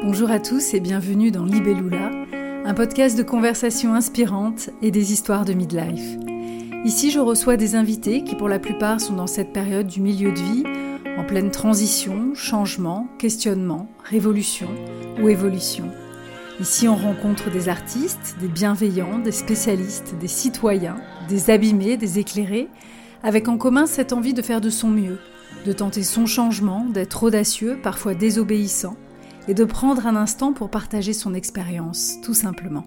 Bonjour à tous et bienvenue dans Libellula, un podcast de conversations inspirantes et des histoires de midlife. Ici, je reçois des invités qui, pour la plupart, sont dans cette période du milieu de vie, en pleine transition, changement, questionnement, révolution ou évolution. Ici, on rencontre des artistes, des bienveillants, des spécialistes, des citoyens, des abîmés, des éclairés, avec en commun cette envie de faire de son mieux, de tenter son changement, d'être audacieux, parfois désobéissant, et de prendre un instant pour partager son expérience, tout simplement.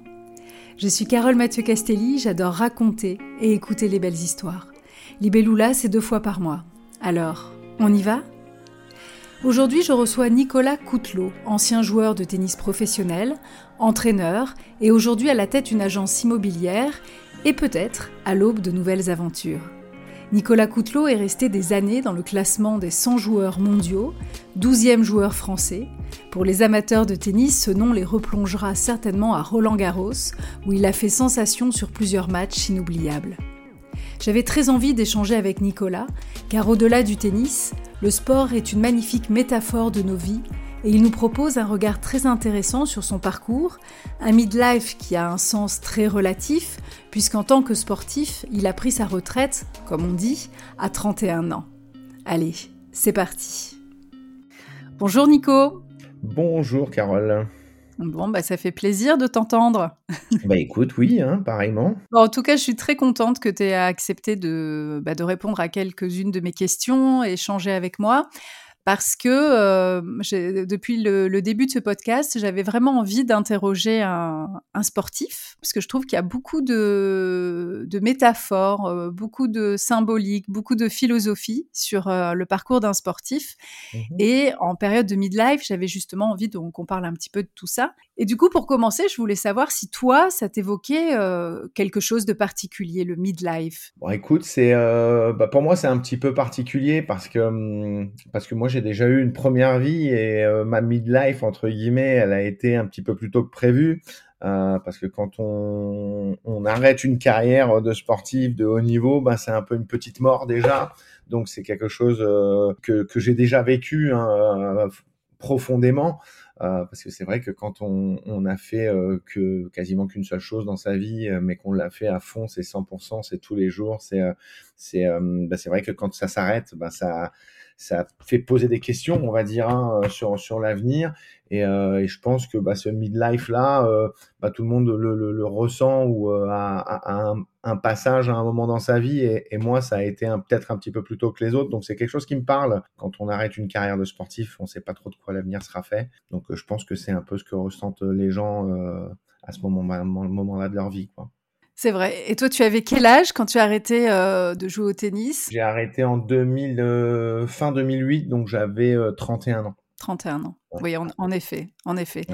Je suis Carole Mathieu Castelli, j'adore raconter et écouter les belles histoires. Libellula, c'est deux fois par mois. Alors, on y va? Aujourd'hui, je reçois Nicolas Coutelot, ancien joueur de tennis professionnel, entraîneur et aujourd'hui à la tête d'une agence immobilière et peut-être à l'aube de nouvelles aventures. Nicolas Coutelot est resté des années dans le classement des 100 joueurs mondiaux, 12e joueur français. Pour les amateurs de tennis, ce nom les replongera certainement à Roland Garros, où il a fait sensation sur plusieurs matchs inoubliables. J'avais très envie d'échanger avec Nicolas, car au-delà du tennis, le sport est une magnifique métaphore de nos vies et il nous propose un regard très intéressant sur son parcours, un midlife qui a un sens très relatif, puisqu'en tant que sportif, il a pris sa retraite, comme on dit, à 31 ans. Allez, c'est parti. Bonjour Nico. Bonjour Carole. Bon, bah, ça fait plaisir de t'entendre. bah écoute, oui, hein, pareillement. en tout cas, je suis très contente que tu aies accepté de, bah, de répondre à quelques-unes de mes questions, échanger avec moi parce que euh, depuis le, début de ce podcast, j'avais vraiment envie d'interroger un, sportif, parce que je trouve qu'il y a beaucoup de, métaphores, euh, beaucoup de symboliques, beaucoup de philosophie sur euh, le parcours d'un sportif. Mmh Et en période de midlife, j'avais justement envie qu'on parle un petit peu de tout ça. Et du coup, pour commencer, je voulais savoir si toi, ça t'évoquait quelque chose de particulier, le midlife? Bon, écoute, c'est bah, pour moi, c'est un petit peu particulier parce que, hum, parce que moi, j'ai déjà eu une première vie et euh, ma midlife, entre guillemets, elle a été un petit peu plus tôt que prévu. Euh, parce que quand on, on, arrête une carrière de sportif de haut niveau, ben c'est un peu une petite mort déjà. Donc c'est quelque chose euh, que, que j'ai déjà vécu hein, profondément. Parce que c'est vrai que quand on, on a fait que quasiment qu'une seule chose dans sa vie, mais qu'on l'a fait à fond, c'est 100%, c'est tous les jours, c'est c'est ben, c'est vrai que quand ça s'arrête, ben ça ça fait poser des questions, on va dire, hein, euh, sur, sur l'avenir. Et, euh, et, je pense que bah, ce midlife-là, euh, bah, tout le monde le, ressent ou a, un, passage à un moment dans sa vie. Et, moi, ça a été peut-être un petit peu plus tôt que les autres. Donc, c'est quelque chose qui me parle. Quand on arrête une carrière de sportif, on ne sait pas trop de quoi l'avenir sera fait. Donc, je pense que c'est un peu ce que ressentent les gens à ce moment-là moment de leur vie. Quoi. C'est vrai. Et toi, tu avais quel âge quand tu as arrêté euh, de jouer au tennis? J'ai arrêté en 2000, euh, fin 2008, donc j'avais 31 euh, ans. 31 ans. Oui, en, effet, en effet.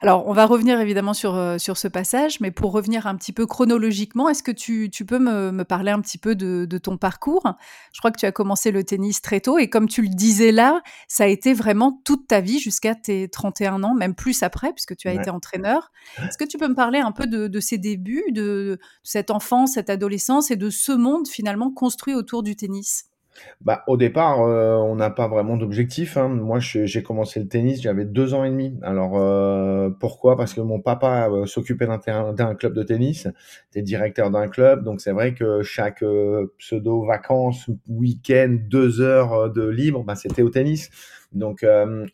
Alors, on va revenir évidemment sur, euh, sur ce passage, mais pour revenir un petit peu chronologiquement, est-ce que tu, tu peux me, me, parler un petit peu de, de, ton parcours? Je crois que tu as commencé le tennis très tôt, et comme tu le disais là, ça a été vraiment toute ta vie jusqu'à tes 31 ans, même plus après, puisque tu as été entraîneur. Est-ce que tu peux me parler un peu de, de ces débuts, de, de cette enfance, cette adolescence, et de ce monde finalement construit autour du tennis? Bah, au départ, euh, on n'a pas vraiment d'objectif. Hein. Moi, j'ai commencé le tennis, j'avais deux ans et demi. Alors, euh, pourquoi? Parce que mon papa euh, s'occupait d'un club de tennis, était directeur d'un club. Donc, c'est vrai que chaque pseudo-vacances, week-end, deux heures de libre, bah, c'était au tennis. Donc,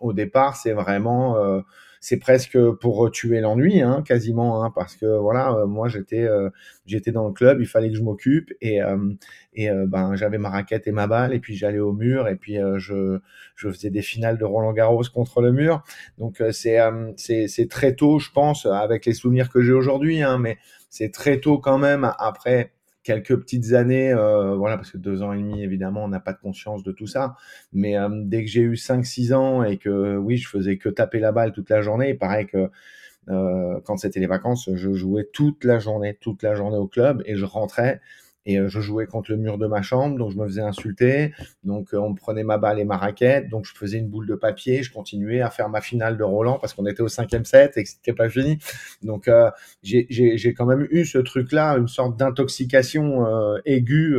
au départ, c'est vraiment c'est presque pour tuer l'ennui, hein, quasiment, hein, parce que voilà, euh, moi j'étais euh, j'étais dans le club, il fallait que je m'occupe et euh, et ben j'avais ma raquette et ma balle et puis j'allais au mur et puis je je faisais des finales de Roland Garros contre le mur. Donc c'est c'est c'est très tôt, je pense, avec les souvenirs que j'ai aujourd'hui, hein, mais c'est très tôt quand même. Après quelques petites années, euh, voilà, parce que deux ans et demi, évidemment, on n'a pas de conscience de tout ça. Mais euh, dès que j'ai eu 5-6 ans et que, oui, je faisais que taper la balle toute la journée, il paraît que euh, quand c'était les vacances, je jouais toute la journée, toute la journée au club et je rentrais et je jouais contre le mur de ma chambre, donc je me faisais insulter. Donc on me prenait ma balle et ma raquette, donc je faisais une boule de papier, je continuais à faire ma finale de Roland parce qu'on était au cinquième set et que c'était pas fini. Donc j'ai quand même eu ce truc-là, une sorte d'intoxication aiguë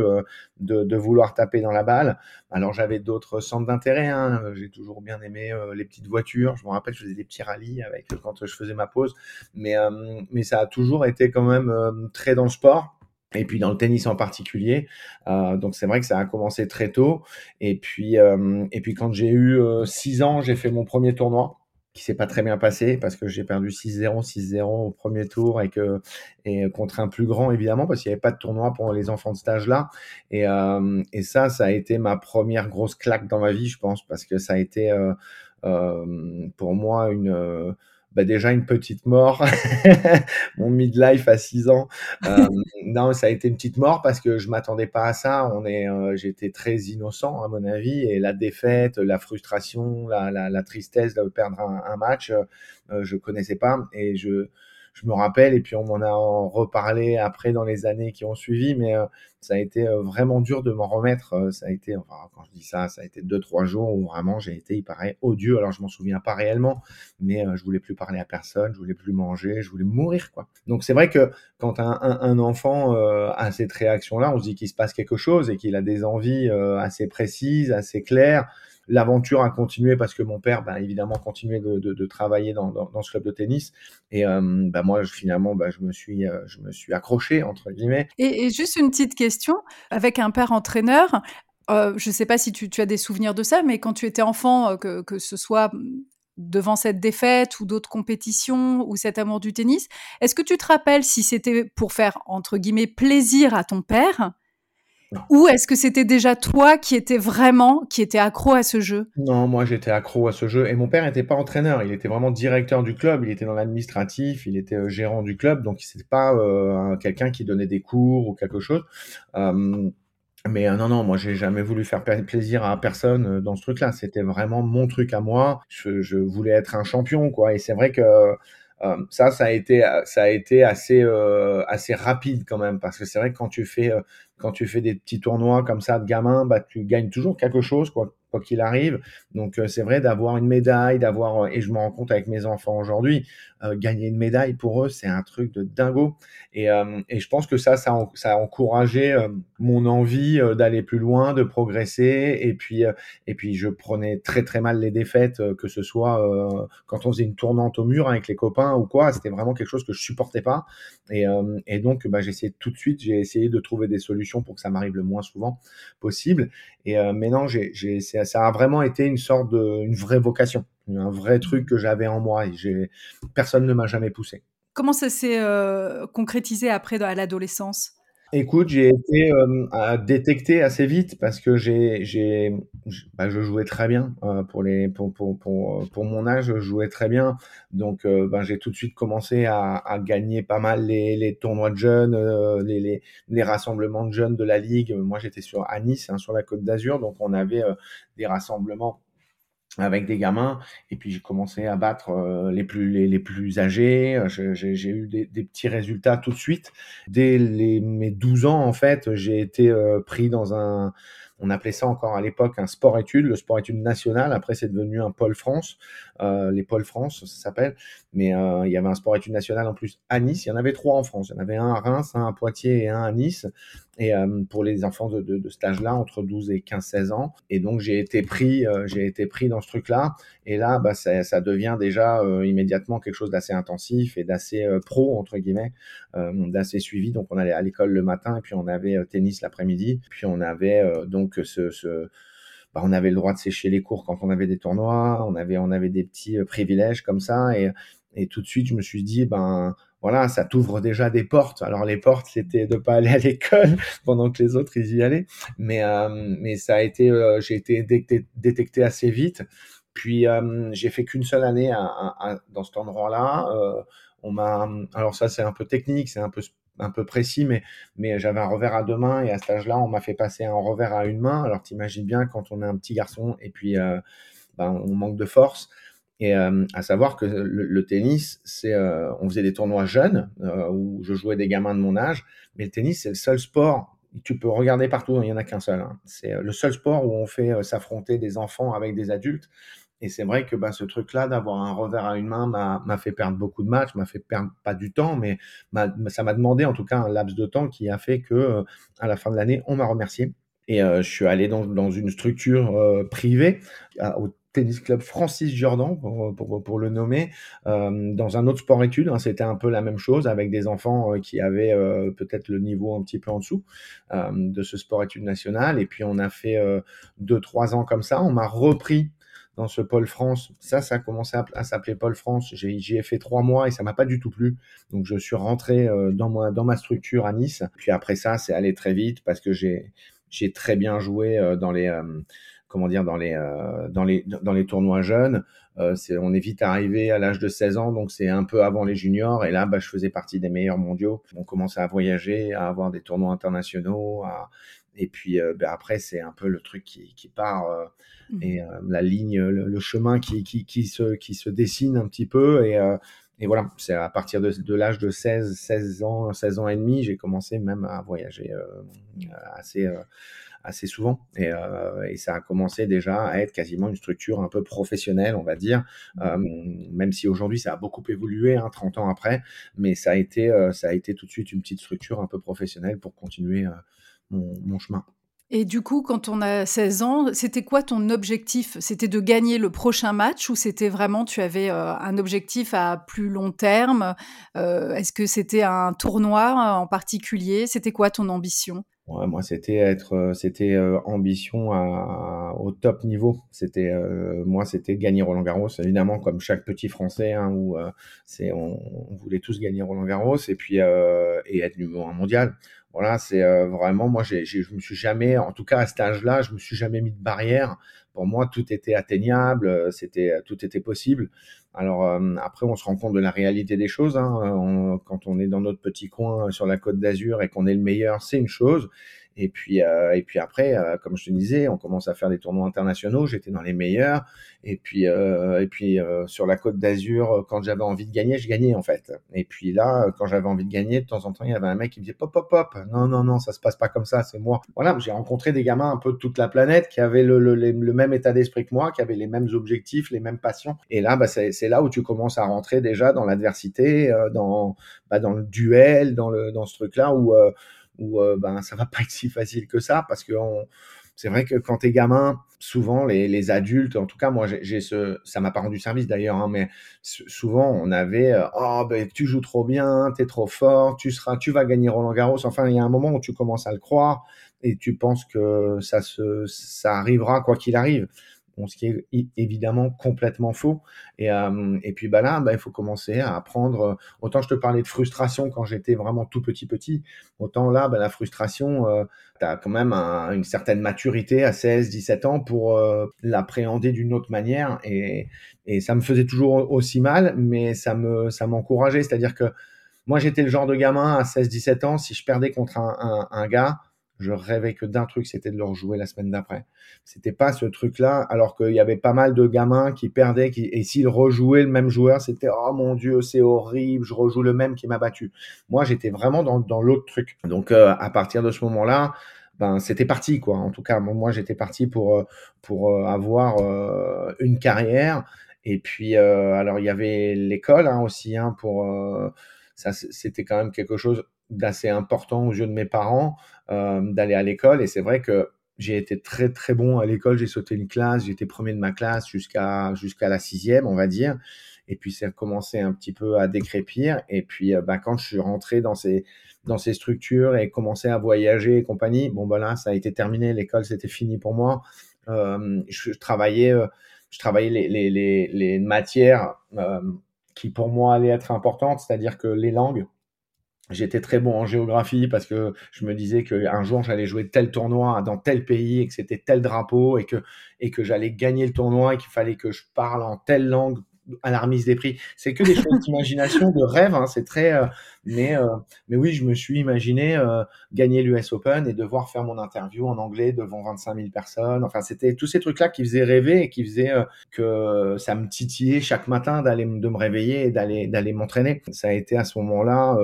de, de, vouloir taper dans la balle. Alors j'avais d'autres centres d'intérêt. Hein. J'ai toujours bien aimé euh, les petites voitures. Je me rappelle, je faisais des petits rallyes avec euh, quand je faisais ma pause. Mais euh, mais ça a toujours été quand même très dans le sport. Et puis dans le tennis en particulier, donc c'est vrai que ça a commencé très tôt. Et puis et puis quand j'ai eu 6 ans, j'ai fait mon premier tournoi qui s'est pas très bien passé parce que j'ai perdu 6-0, 6-0 au premier tour et que et contre un plus grand évidemment parce qu'il n'y avait pas de tournoi pour les enfants de stage là et, euh, et ça ça a été ma première grosse claque dans ma vie je pense parce que ça a été euh, euh, pour moi une bah déjà une petite mort, mon midlife à 6 ans. Euh, non, ça a été une petite mort parce que je m'attendais pas à ça. On est, euh, j'étais très innocent à mon avis et la défaite, la frustration, la, la, la tristesse de perdre un, un match, euh, je connaissais pas et je je me rappelle, et puis on m'en a reparlé après dans les années qui ont suivi, mais euh, ça a été euh, vraiment dur de m'en remettre. Euh, ça a été, enfin, quand je dis ça, ça a été deux, trois jours où vraiment j'ai été, il paraît, odieux. Alors je m'en souviens pas réellement, mais je voulais plus parler à personne, je voulais plus manger, je voulais mourir, quoi. Donc c'est vrai que quand un, un, enfant a cette réaction-là, on se dit qu'il se passe quelque chose et qu'il a des envies assez précises, assez claires l'aventure a continué parce que mon père, bah, évidemment, continuait de, de, travailler dans, ce club de tennis. Et euh, bah, moi, finalement, bah, je, me suis, euh, je me suis accroché, entre guillemets. Et, et, juste une petite question, avec un père entraîneur, euh, je ne sais pas si tu, tu, as des souvenirs de ça, mais quand tu étais enfant, euh, que, que ce soit devant cette défaite ou d'autres compétitions ou cet amour du tennis, est-ce que tu te rappelles si c'était pour faire, entre guillemets, plaisir à ton père ou est-ce que c'était déjà toi qui étais vraiment, qui était accro à ce jeu? Non, moi j'étais accro à ce jeu. Et mon père n'était pas entraîneur, il était vraiment directeur du club, il était dans l'administratif, il était euh, gérant du club, donc c'était pas euh, quelqu'un qui donnait des cours ou quelque chose. Euh, mais euh, non, non, moi j'ai jamais voulu faire plaisir à personne dans ce truc-là. C'était vraiment mon truc à moi. Je, je, voulais être un champion, quoi. Et c'est vrai que euh, ça, ça a été, ça a été assez, assez rapide quand même, parce que c'est vrai que quand tu fais quand tu fais des petits tournois comme ça de gamin, bah, tu gagnes toujours quelque chose, quoi quoi qu'il arrive. Donc euh, c'est vrai d'avoir une médaille, d'avoir euh, et je me rends compte avec mes enfants aujourd'hui, euh, gagner une médaille pour eux c'est un truc de dingo. Et, et je pense que ça ça ça a encouragé mon envie d'aller plus loin, de progresser. Et puis et puis je prenais très très mal les défaites, que ce soit quand on faisait une tournante au mur avec les copains ou quoi. C'était vraiment quelque chose que je supportais pas. Et, et donc bah, j'ai essayé tout de suite, j'ai essayé de trouver des solutions pour que ça m'arrive le moins souvent possible. Et maintenant j'ai j'ai ça a vraiment été une sorte de, une vraie vocation, un vrai truc que j'avais en moi et personne ne m'a jamais poussé. Comment ça s'est euh, concrétisé après à l'adolescence? Écoute, j'ai été euh, détecté assez vite parce que j'ai, bah, je jouais très bien euh, pour les, pour, pour, pour, pour, mon âge, je jouais très bien. Donc, euh, ben, j'ai tout de suite commencé à, à gagner pas mal les, les tournois de jeunes, les, les, les, rassemblements de jeunes de la ligue. Moi, j'étais sur à Nice, hein, sur la Côte d'Azur, donc on avait des rassemblements avec des gamins et puis j'ai commencé à battre euh, les plus les, les plus âgés. J'ai eu des, petits résultats tout de suite. Dès mes 12 ans en fait j'ai été euh, pris dans un on appelait ça encore à l'époque un sport-études, le sport-études national. Après, c'est devenu un pôle France, euh, les pôles France, ça s'appelle. Mais euh, il y avait un sport-études national en plus à Nice. Il y en avait trois en France. Il y en avait un à Reims, un à Poitiers et un à Nice. Et euh, pour les enfants de, de, cet âge-là, entre 12 et 15-16 ans. Et donc, j'ai été pris, été pris dans ce truc-là. Et là, bah, ça, ça devient déjà immédiatement quelque chose d'assez intensif et d'assez pro, entre guillemets, d'assez suivi. Donc, on allait à l'école le matin et puis on avait tennis l'après-midi. Puis on avait donc que ce, bah, on avait le droit de sécher les cours quand on avait des tournois, on avait, on avait des petits euh, privilèges comme ça, et, et tout de suite, je me suis dit, ben voilà, ça t'ouvre déjà des portes. Alors les portes, c'était de pas aller à l'école pendant que les autres y allaient, mais euh, mais ça a été, euh, j'ai été détecté, assez vite. Puis j'ai fait qu'une seule année dans cet endroit-là. On m'a, alors ça c'est un peu technique, c'est un peu un peu précis, mais, mais j'avais un revers à deux mains et à cet âge-là, on m'a fait passer un revers à une main. Alors t'imagines bien quand on est un petit garçon et puis ben, on manque de force. Et euh, à savoir que le, tennis, c'est, euh, on faisait des tournois jeunes où je jouais des gamins de mon âge, mais le tennis c'est le seul sport tu peux regarder partout, il n'y en a qu'un seul. Hein. C'est le seul sport où on fait s'affronter des enfants avec des adultes. Et c'est vrai que bah, ce truc-là, d'avoir un revers à une main, m'a fait perdre beaucoup de matchs, m'a fait perdre pas du temps, mais ça m'a demandé en tout cas un laps de temps qui a fait que à la fin de l'année, on m'a remercié. Et je suis allé dans, une structure privée, au tennis club Francis Jordan, pour, le nommer, euh, dans un autre sport-études. Hein, C'était un peu la même chose avec des enfants euh, qui avaient euh, peut-être le niveau un petit peu en dessous de ce sport-études national. Et puis on a fait deux, trois ans comme ça. On m'a repris dans ce pôle France. Ça, ça a commencé à, s'appeler pôle France. J'y ai fait trois mois et ça m'a pas du tout plu. Donc je suis rentré dans, ma, dans ma structure à Nice. Puis après ça, c'est allé très vite parce que j'ai très bien joué dans les comment dire, dans les, euh, dans les, dans les tournois jeunes. Euh, c'est, on est vite arrivé à l'âge de 16 ans, donc c'est un peu avant les juniors. Et là, bah, je faisais partie des meilleurs mondiaux. On commençait à voyager, à avoir des tournois internationaux. Et puis euh, bah, après, c'est un peu le truc qui, qui part mmh. et la ligne, le, chemin qui, qui, qui, se, qui se dessine un petit peu. Et, et voilà, c'est à partir de, de, l'âge de 16, 16 ans, 16 ans et demi, j'ai commencé même à voyager assez assez souvent. Euh, et, ça a commencé déjà à être quasiment une structure un peu professionnelle, on va dire, mmh. euh, même si aujourd'hui ça a beaucoup évolué, hein, 30 ans après, mais ça a, été, euh, ça a été tout de suite une petite structure un peu professionnelle pour continuer mon, chemin. Et du coup, quand on a 16 ans, c'était quoi ton objectif? C'était de gagner le prochain match ou c'était vraiment, tu avais un objectif à plus long terme? Est-ce que c'était un tournoi en particulier? C'était quoi ton ambition? Moi, c'était être, euh, c'était euh, ambition à, au top niveau. C'était, euh, moi, c'était gagner Roland Garros, évidemment, comme chaque petit Français, hein, où c'est, on, voulait tous gagner Roland Garros et puis et être numéro un mondial. Voilà, c'est vraiment, moi, j'ai, je me suis jamais, en tout cas à cet âge-là, je me suis jamais mis de barrière. Pour moi, tout était atteignable, c'était, tout était possible. Alors euh, après, on se rend compte de la réalité des choses. Hein. quand on est dans notre petit coin euh, sur la côte d'Azur et qu'on est le meilleur, c'est une chose. Et puis, euh, et puis après, euh, comme je te disais, on commence à faire des tournois internationaux. J'étais dans les meilleurs. Et puis, euh, et puis sur la Côte d'Azur, quand j'avais envie de gagner, je gagnais en fait. Et puis là, quand j'avais envie de gagner, de temps en temps, il y avait un mec qui me disait pop, pop, pop. Non, non, non, ça se passe pas comme ça. C'est moi. Voilà, j'ai rencontré des gamins un peu de toute la planète qui avaient le, le, le même état d'esprit que moi, qui avaient les mêmes objectifs, les mêmes passions. Et là, bah, c'est là où tu commences à rentrer déjà dans l'adversité, dans, bah, dans le duel, dans le, dans ce truc-là où où euh, ben ça va pas être si facile que ça parce que c'est vrai que quand t'es gamin, souvent les, les, adultes, en tout cas moi j'ai ce, ça m'a pas rendu service d'ailleurs, hein, mais souvent on avait euh, oh ben tu joues trop bien, t'es trop fort, tu seras, tu vas gagner Roland Garros. Enfin il y a un moment où tu commences à le croire et tu penses que ça se, ça arrivera quoi qu'il arrive ce qui est évidemment complètement faux. Et, euh, et puis bah là, bah, il faut commencer à apprendre. Euh, autant je te parlais de frustration quand j'étais vraiment tout petit petit, autant là, bah, la frustration, euh, tu as quand même une certaine maturité à 16, 17 ans pour l'appréhender d'une autre manière. Et, et ça me faisait toujours aussi mal, mais ça me ça m'encourageait. C'est-à-dire que moi, j'étais le genre de gamin à 16, 17 ans, si je perdais contre un, gars, je rêvais que d'un truc, c'était de le rejouer la semaine d'après. C'était pas ce truc-là, alors qu'il y avait pas mal de gamins qui perdaient, et s'ils rejouaient le même joueur, c'était oh mon dieu, c'est horrible, je rejoue le même qui m'a battu. Moi, j'étais vraiment dans, dans l'autre truc. Donc, euh, à partir de ce moment-là, ben c'était parti quoi. En tout cas, moi, j'étais parti pour euh, pour euh, avoir une carrière. Et puis, alors il y avait l'école hein, aussi hein, pour ça, c'était quand même quelque chose d'assez important aux yeux de mes parents euh, d'aller à l'école. Et c'est vrai que j'ai été très très bon à l'école. J'ai sauté une classe, j'étais premier de ma classe jusqu'à jusqu'à la sixième, on va dire. Et puis c'est commencé un petit peu à décrépir. Et puis euh, bah, quand je suis rentré dans ces dans ces structures et commencé à voyager et compagnie, bon bah là ça a été terminé. L'école c'était fini pour moi. Euh, je, travaillais je travaillais les, les, les, les matières qui pour moi allaient être importantes, c'est-à-dire que les langues J'étais très bon en géographie parce que je me disais qu'un jour j'allais jouer tel tournoi dans tel pays et que c'était tel drapeau et que, et que j'allais gagner le tournoi et qu'il fallait que je parle en telle langue à la remise des prix. C'est que des choses d'imagination, de rêve. Hein, c'est très. Euh, mais, euh, mais oui, je me suis imaginé euh, gagner l'US Open et devoir faire mon interview en anglais devant 25 000 personnes. Enfin, c'était tous ces trucs-là qui faisaient rêver et qui faisaient que ça me titillait chaque matin d'aller de me réveiller et d'aller d'aller m'entraîner. Ça a été à ce moment-là,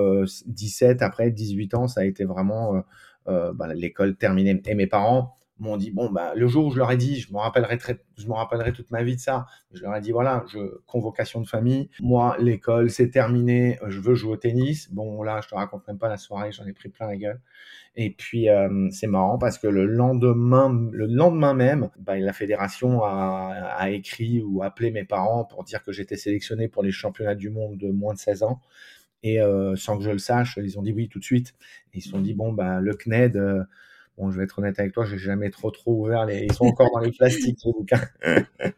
17 après 18 ans, ça a été vraiment bah, l'école terminée. Et mes parents m'ont dit bon bah le jour où je leur ai dit je me rappellerai très, je me rappellerai toute ma vie de ça je leur ai dit voilà je convocation de famille moi l'école c'est terminé je veux jouer au tennis. Bon là je te raconte même pas la soirée j'en ai pris plein la gueule. Et puis euh, c'est marrant parce que le lendemain le lendemain même bah, la fédération a, a écrit ou appelé mes parents pour dire que j'étais sélectionné pour les championnats du monde de moins de 16 ans. Et euh, sans que je le sache ils ont dit oui tout de suite. Ils se sont dit bon bah le CNED euh, Bon, je vais être honnête avec toi, j'ai jamais trop trop ouvert les. Ils sont encore dans les plastiques les bouquins.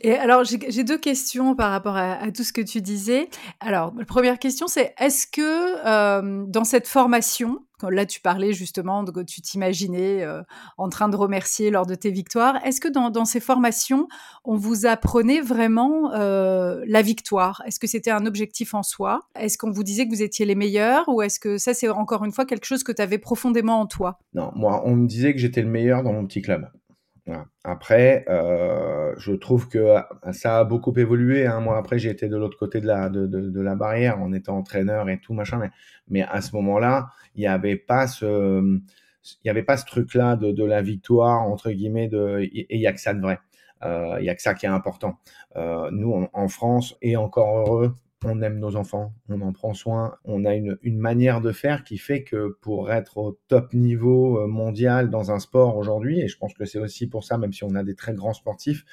Et alors j'ai deux questions par rapport à, tout ce que tu disais. Alors la première question c'est est-ce que euh, dans cette formation Là, tu parlais justement, que tu t'imaginais euh, en train de remercier lors de tes victoires. Est-ce que dans, ces formations, on vous apprenait vraiment euh, la victoire? Est-ce que c'était un objectif en soi? Est-ce qu'on vous disait que vous étiez les meilleurs Ou est-ce que ça, c'est encore une fois quelque chose que tu avais profondément en toi? Non, moi, on me disait que j'étais le meilleur dans mon petit club. Après, euh, je trouve que ça a beaucoup évolué. Hein. Moi, après, j'ai été de l'autre côté de la, barrière en étant entraîneur et tout machin. Mais, à ce moment-là, il n'y avait pas ce, truc-là de, la victoire entre guillemets. De, et il y a que ça de vrai. Euh, il y a que ça qui est important. Euh, nous, en France, et encore heureux, on aime nos enfants, on en prend soin, on a une, manière de faire qui fait que pour être au top niveau euh, mondial dans un sport aujourd'hui, et je pense que c'est aussi pour ça, même si on a des très grands sportifs,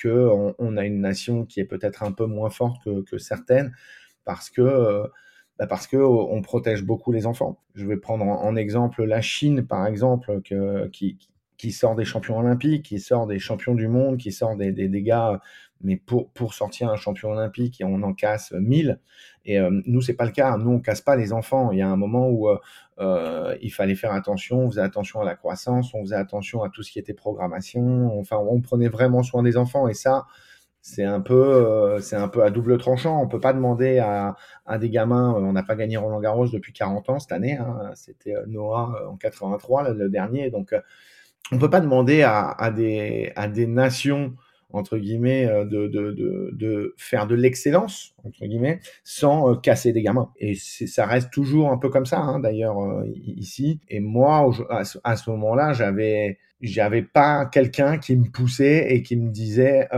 qu'on on a une nation qui est peut-être un peu moins forte que, certaines, parce que euh, bah parce que on protège beaucoup les enfants. Je vais prendre en, exemple la Chine, par exemple, qui, qui sort des champions olympiques, qui sort des champions du monde, qui sort des, des, gars, mais pour, pour sortir un champion olympique, on en casse 1000. Et euh, nous, c'est pas le cas. Nous, on casse pas les enfants. Il y a un moment où euh, euh, il fallait faire attention. On faisait attention à la croissance, on faisait attention à tout ce qui était programmation. Enfin, on prenait vraiment soin des enfants. Et ça, c'est un peu, c'est un peu à double tranchant. On peut pas demander à, à des gamins. on n'a pas gagné Roland Garros depuis 40 ans cette année. Hein. C'était Noah en 83, le dernier. Donc on peut pas demander à, des, à des nations entre guillemets euh, de, de, de, faire de l'excellence entre guillemets sans euh, casser des gamins. Et ça reste toujours un peu comme ça hein, d'ailleurs euh, ici. Et moi à ce, moment-là j'avais j'avais pas quelqu'un qui me poussait et qui me disait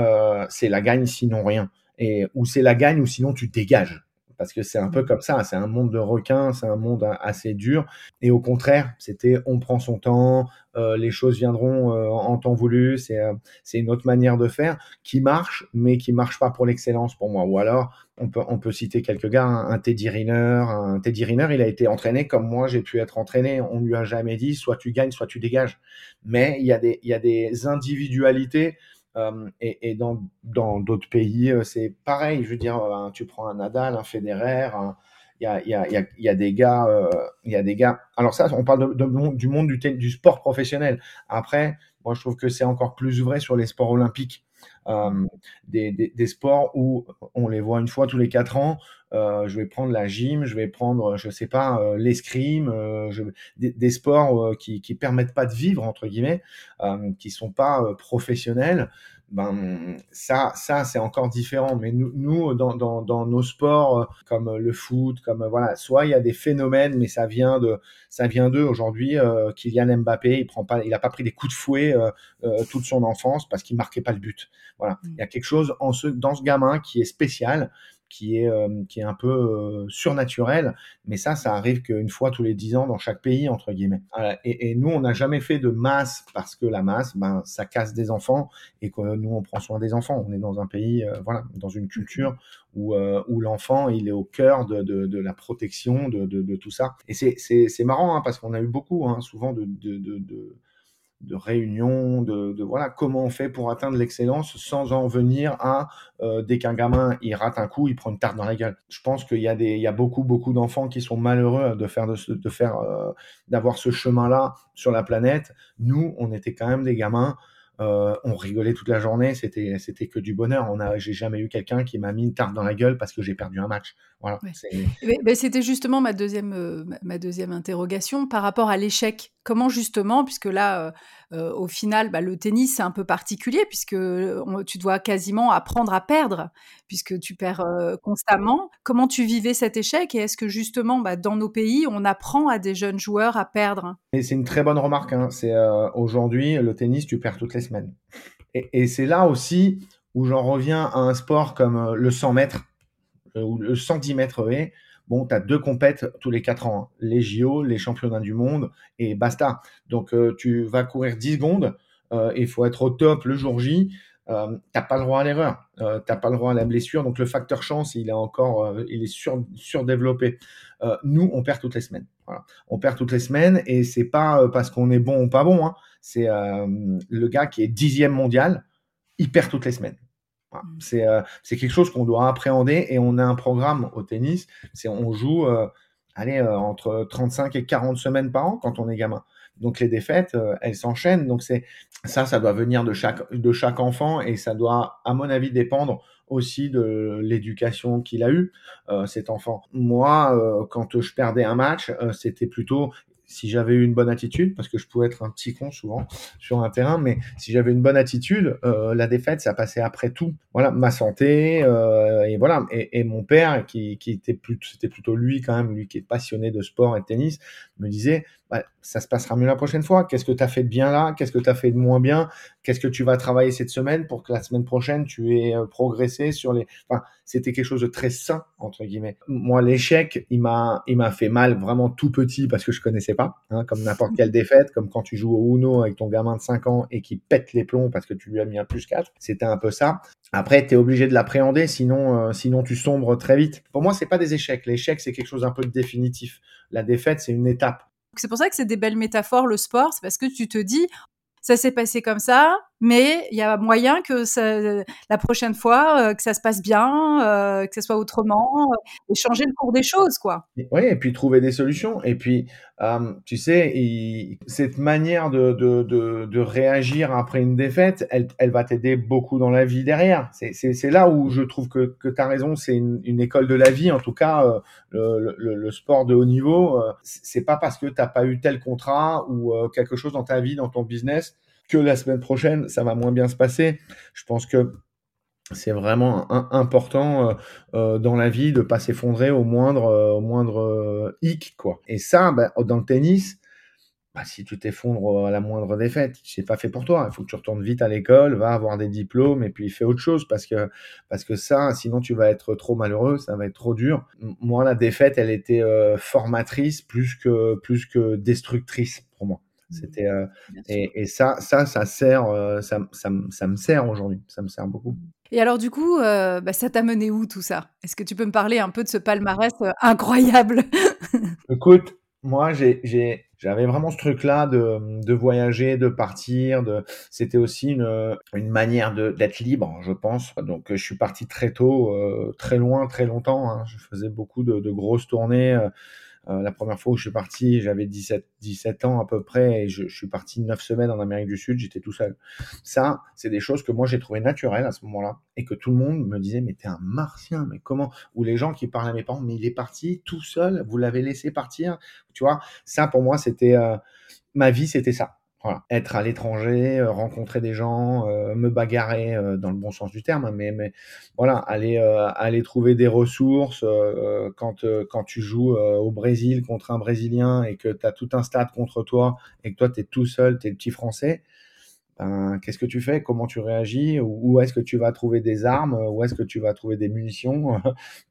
c'est la gagne sinon rien. Et ou c'est la gagne ou sinon tu dégages parce que c'est un peu mmh. comme ça, c'est un monde de requins, c'est un monde assez dur. Et au contraire, c'était on prend son temps, euh, les choses viendront euh, en temps voulu, c'est euh, c'est une autre manière de faire qui marche, mais qui marche pas pour l'excellence pour moi. Ou alors, on peut, on peut citer quelques gars, un, Teddy Riner, un Teddy Riner, il a été entraîné comme moi j'ai pu être entraîné. On lui a jamais dit soit tu gagnes, soit tu dégages. Mais il y a des, il y a des individualités euh, et, dans dans d'autres pays, euh, c'est pareil. Je veux dire, euh, tu prends un Nadal, un Federer, il y, a, y, y, y a des gars, il y a des gars. Alors ça, on parle de, du monde du, du sport professionnel. Après, moi, je trouve que c'est encore plus vrai sur les sports olympiques. Euh, des, des, des, sports où on les voit une fois tous les quatre ans. Euh, je vais prendre la gym, je vais prendre, je sais pas, euh, l'escrime, euh, des, des, sports qui, qui permettent pas de vivre entre guillemets, qui sont pas professionnels, ben ça, ça c'est encore différent. Mais nous, nous dans, dans, dans, nos sports euh, comme le foot, comme voilà, soit il y a des phénomènes, mais ça vient de, ça vient d'eux aujourd'hui. Euh, Kylian Mbappé, il prend pas, il a pas pris des coups de fouet euh, euh toute son enfance parce qu'il marquait pas le but. Voilà, mmh. il y a quelque chose en ce, dans ce gamin qui est spécial qui est, euh, qui est un peu euh, surnaturel, mais ça, ça arrive qu'une fois tous les dix ans dans chaque pays, entre guillemets. Et, et nous, on n'a jamais fait de masse parce que la masse, ben, ça casse des enfants et que nous, on prend soin des enfants. On est dans un pays, euh, voilà, dans une culture où, où l'enfant, il est au cœur de, de, de la protection de, de, de, tout ça. Et c'est marrant, hein, parce qu'on a eu beaucoup, hein, souvent, de, de de réunion, de, de, voilà comment on fait pour atteindre l'excellence sans en venir à euh, dès qu'un gamin il rate un coup, il prend une tarte dans la gueule. Je pense qu'il y a des il y a beaucoup beaucoup d'enfants qui sont malheureux de faire de, de faire euh, d'avoir ce chemin là sur la planète. Nous, on était quand même des gamins. Euh, on rigolait toute la journée, c'était c'était que du bonheur. On a, j'ai jamais eu quelqu'un qui m'a mis une tarte dans la gueule parce que j'ai perdu un match. Voilà. Mais, c'était justement ma deuxième ma deuxième interrogation par rapport à l'échec Comment justement, puisque là, au final, bah, le tennis, c'est un peu particulier, puisque tu dois quasiment apprendre à perdre, puisque tu perds constamment. Comment tu vivais cet échec et est-ce que justement, bah, dans nos pays, on apprend à des jeunes joueurs à perdre? C'est une très bonne remarque. Hein. C'est aujourd'hui, le tennis, tu perds toutes les semaines. Et, et c'est là aussi où j'en reviens à un sport comme le 100 mètres ou le 110 mètres haies bon, tu as deux compètes tous les quatre ans, hein. les JO, les championnats du monde, et basta. Donc, euh, tu vas courir 10 secondes, euh, il faut être au top le jour J. Euh, t'as pas le droit à l'erreur, euh, t'as pas le droit à la blessure, donc le facteur chance, il est encore, il est sur, surdéveloppé. nous, on perd toutes les semaines. On perd toutes les semaines et c'est pas parce qu'on est bon ou pas bon. Hein. C'est le gars qui est dixième mondial, il perd toutes les semaines. Mm. Euh, c'est quelque chose qu'on doit appréhender et on a un programme au tennis. C'est on joue euh, allez, euh, entre 35 et 40 semaines par an quand on est gamin. Donc les défaites, elles s'enchaînent. Donc c'est ça, ça doit venir de chaque de chaque enfant et ça doit, à mon avis, dépendre aussi de l'éducation qu'il a eue, cet enfant. Moi, quand je perdais un match, c'était plutôt si j'avais eu une bonne attitude, parce que je pouvais être un petit con souvent sur un terrain, mais si j'avais une bonne attitude, euh, la défaite, ça passait après tout. Voilà, ma santé, euh, et voilà. Et, mon père, qui, était plutôt, c'était plutôt lui quand même, lui qui est passionné de sport et de tennis, me disait, bah, ça se passera mieux la prochaine fois. Qu'est-ce que tu as fait de bien là? Qu'est-ce que tu as fait de moins bien? Qu'est-ce que tu vas travailler cette semaine pour que la semaine prochaine, tu aies euh, progressé sur les... Enfin, c'était quelque chose de très sain, entre guillemets. Moi, l'échec, il m'a, il m'a fait mal vraiment tout petit parce que je connaissais pas, hein, comme n'importe quelle défaite, comme quand tu joues au Uno avec ton gamin de 5 ans et qui pète les plombs parce que tu lui as mis un plus 4. C'était un peu ça. Après, tu es obligé de l'appréhender, sinon, euh, sinon tu sombres très vite. Pour moi, c'est pas des échecs. L'échec, c'est quelque chose un peu de définitif. La défaite, c'est une étape. C'est pour ça que c'est des belles métaphores, le sport. C'est parce que tu te dis, ça s'est passé comme ça, mais il y a moyen que la prochaine fois, euh, que ça se passe bien, euh, que ça soit autrement, euh, et changer le cours des choses, quoi. Oui, et puis trouver des solutions. Et puis, tu sais, cette manière de, réagir après une défaite, elle, va t'aider beaucoup dans la vie derrière. C'est là où je trouve que, que tu as raison, c'est une, école de la vie, en tout cas, le, sport de haut niveau. c'est pas parce que tu n'as pas eu tel contrat ou quelque chose dans ta vie, dans ton business, que la semaine prochaine, ça va moins bien se passer. Je pense que c'est vraiment important euh, euh, dans la vie de pas s'effondrer au moindre, euh, au moindre hic, quoi. Et ça, bah, dans le tennis, bah, si tu t'effondres à la moindre défaite, c'est pas fait pour toi. Il faut que tu retournes vite à l'école, va avoir des diplômes et puis fais autre chose parce que parce que ça, sinon tu vas être trop malheureux, ça va être trop dur. Moi, la défaite, elle était formatrice plus que plus que destructrice pour moi. C'était euh, et, et, ça, ça, ça sert, euh, ça, ça, ça, me sert aujourd'hui. Ça me sert beaucoup. Et alors du coup, euh, bah, ça t'a mené où tout ça? Est-ce que tu peux me parler un peu de ce palmarès incroyable? Écoute, moi, j'ai, j'avais vraiment ce truc-là de, de, voyager, de partir. De... C'était aussi une, une manière d'être libre, je pense. Donc, je suis parti très tôt, très loin, très longtemps. Hein. Je faisais beaucoup de, de grosses tournées. Euh, la première fois où je suis parti, j'avais 17, 17 ans à peu près et je, je suis parti 9 semaines en Amérique du Sud, j'étais tout seul. Ça, c'est des choses que moi j'ai trouvé naturelles à ce moment-là et que tout le monde me disait mais t'es un martien, mais comment? Ou les gens qui parlaient à mes parents, mais il est parti tout seul, vous l'avez laissé partir, tu vois Ça pour moi c'était euh, ma vie, c'était ça. Voilà. Être à l'étranger, euh, rencontrer des gens, euh, me bagarrer euh, dans le bon sens du terme, mais, mais voilà, aller, aller trouver des ressources quand, quand tu joues au Brésil contre un Brésilien et que tu as tout un stade contre toi et que toi tu es tout seul, tu es le petit Français, ben, qu'est-ce que tu fais? Comment tu réagis? Où est-ce que tu vas trouver des armes? Où est-ce que tu vas trouver des munitions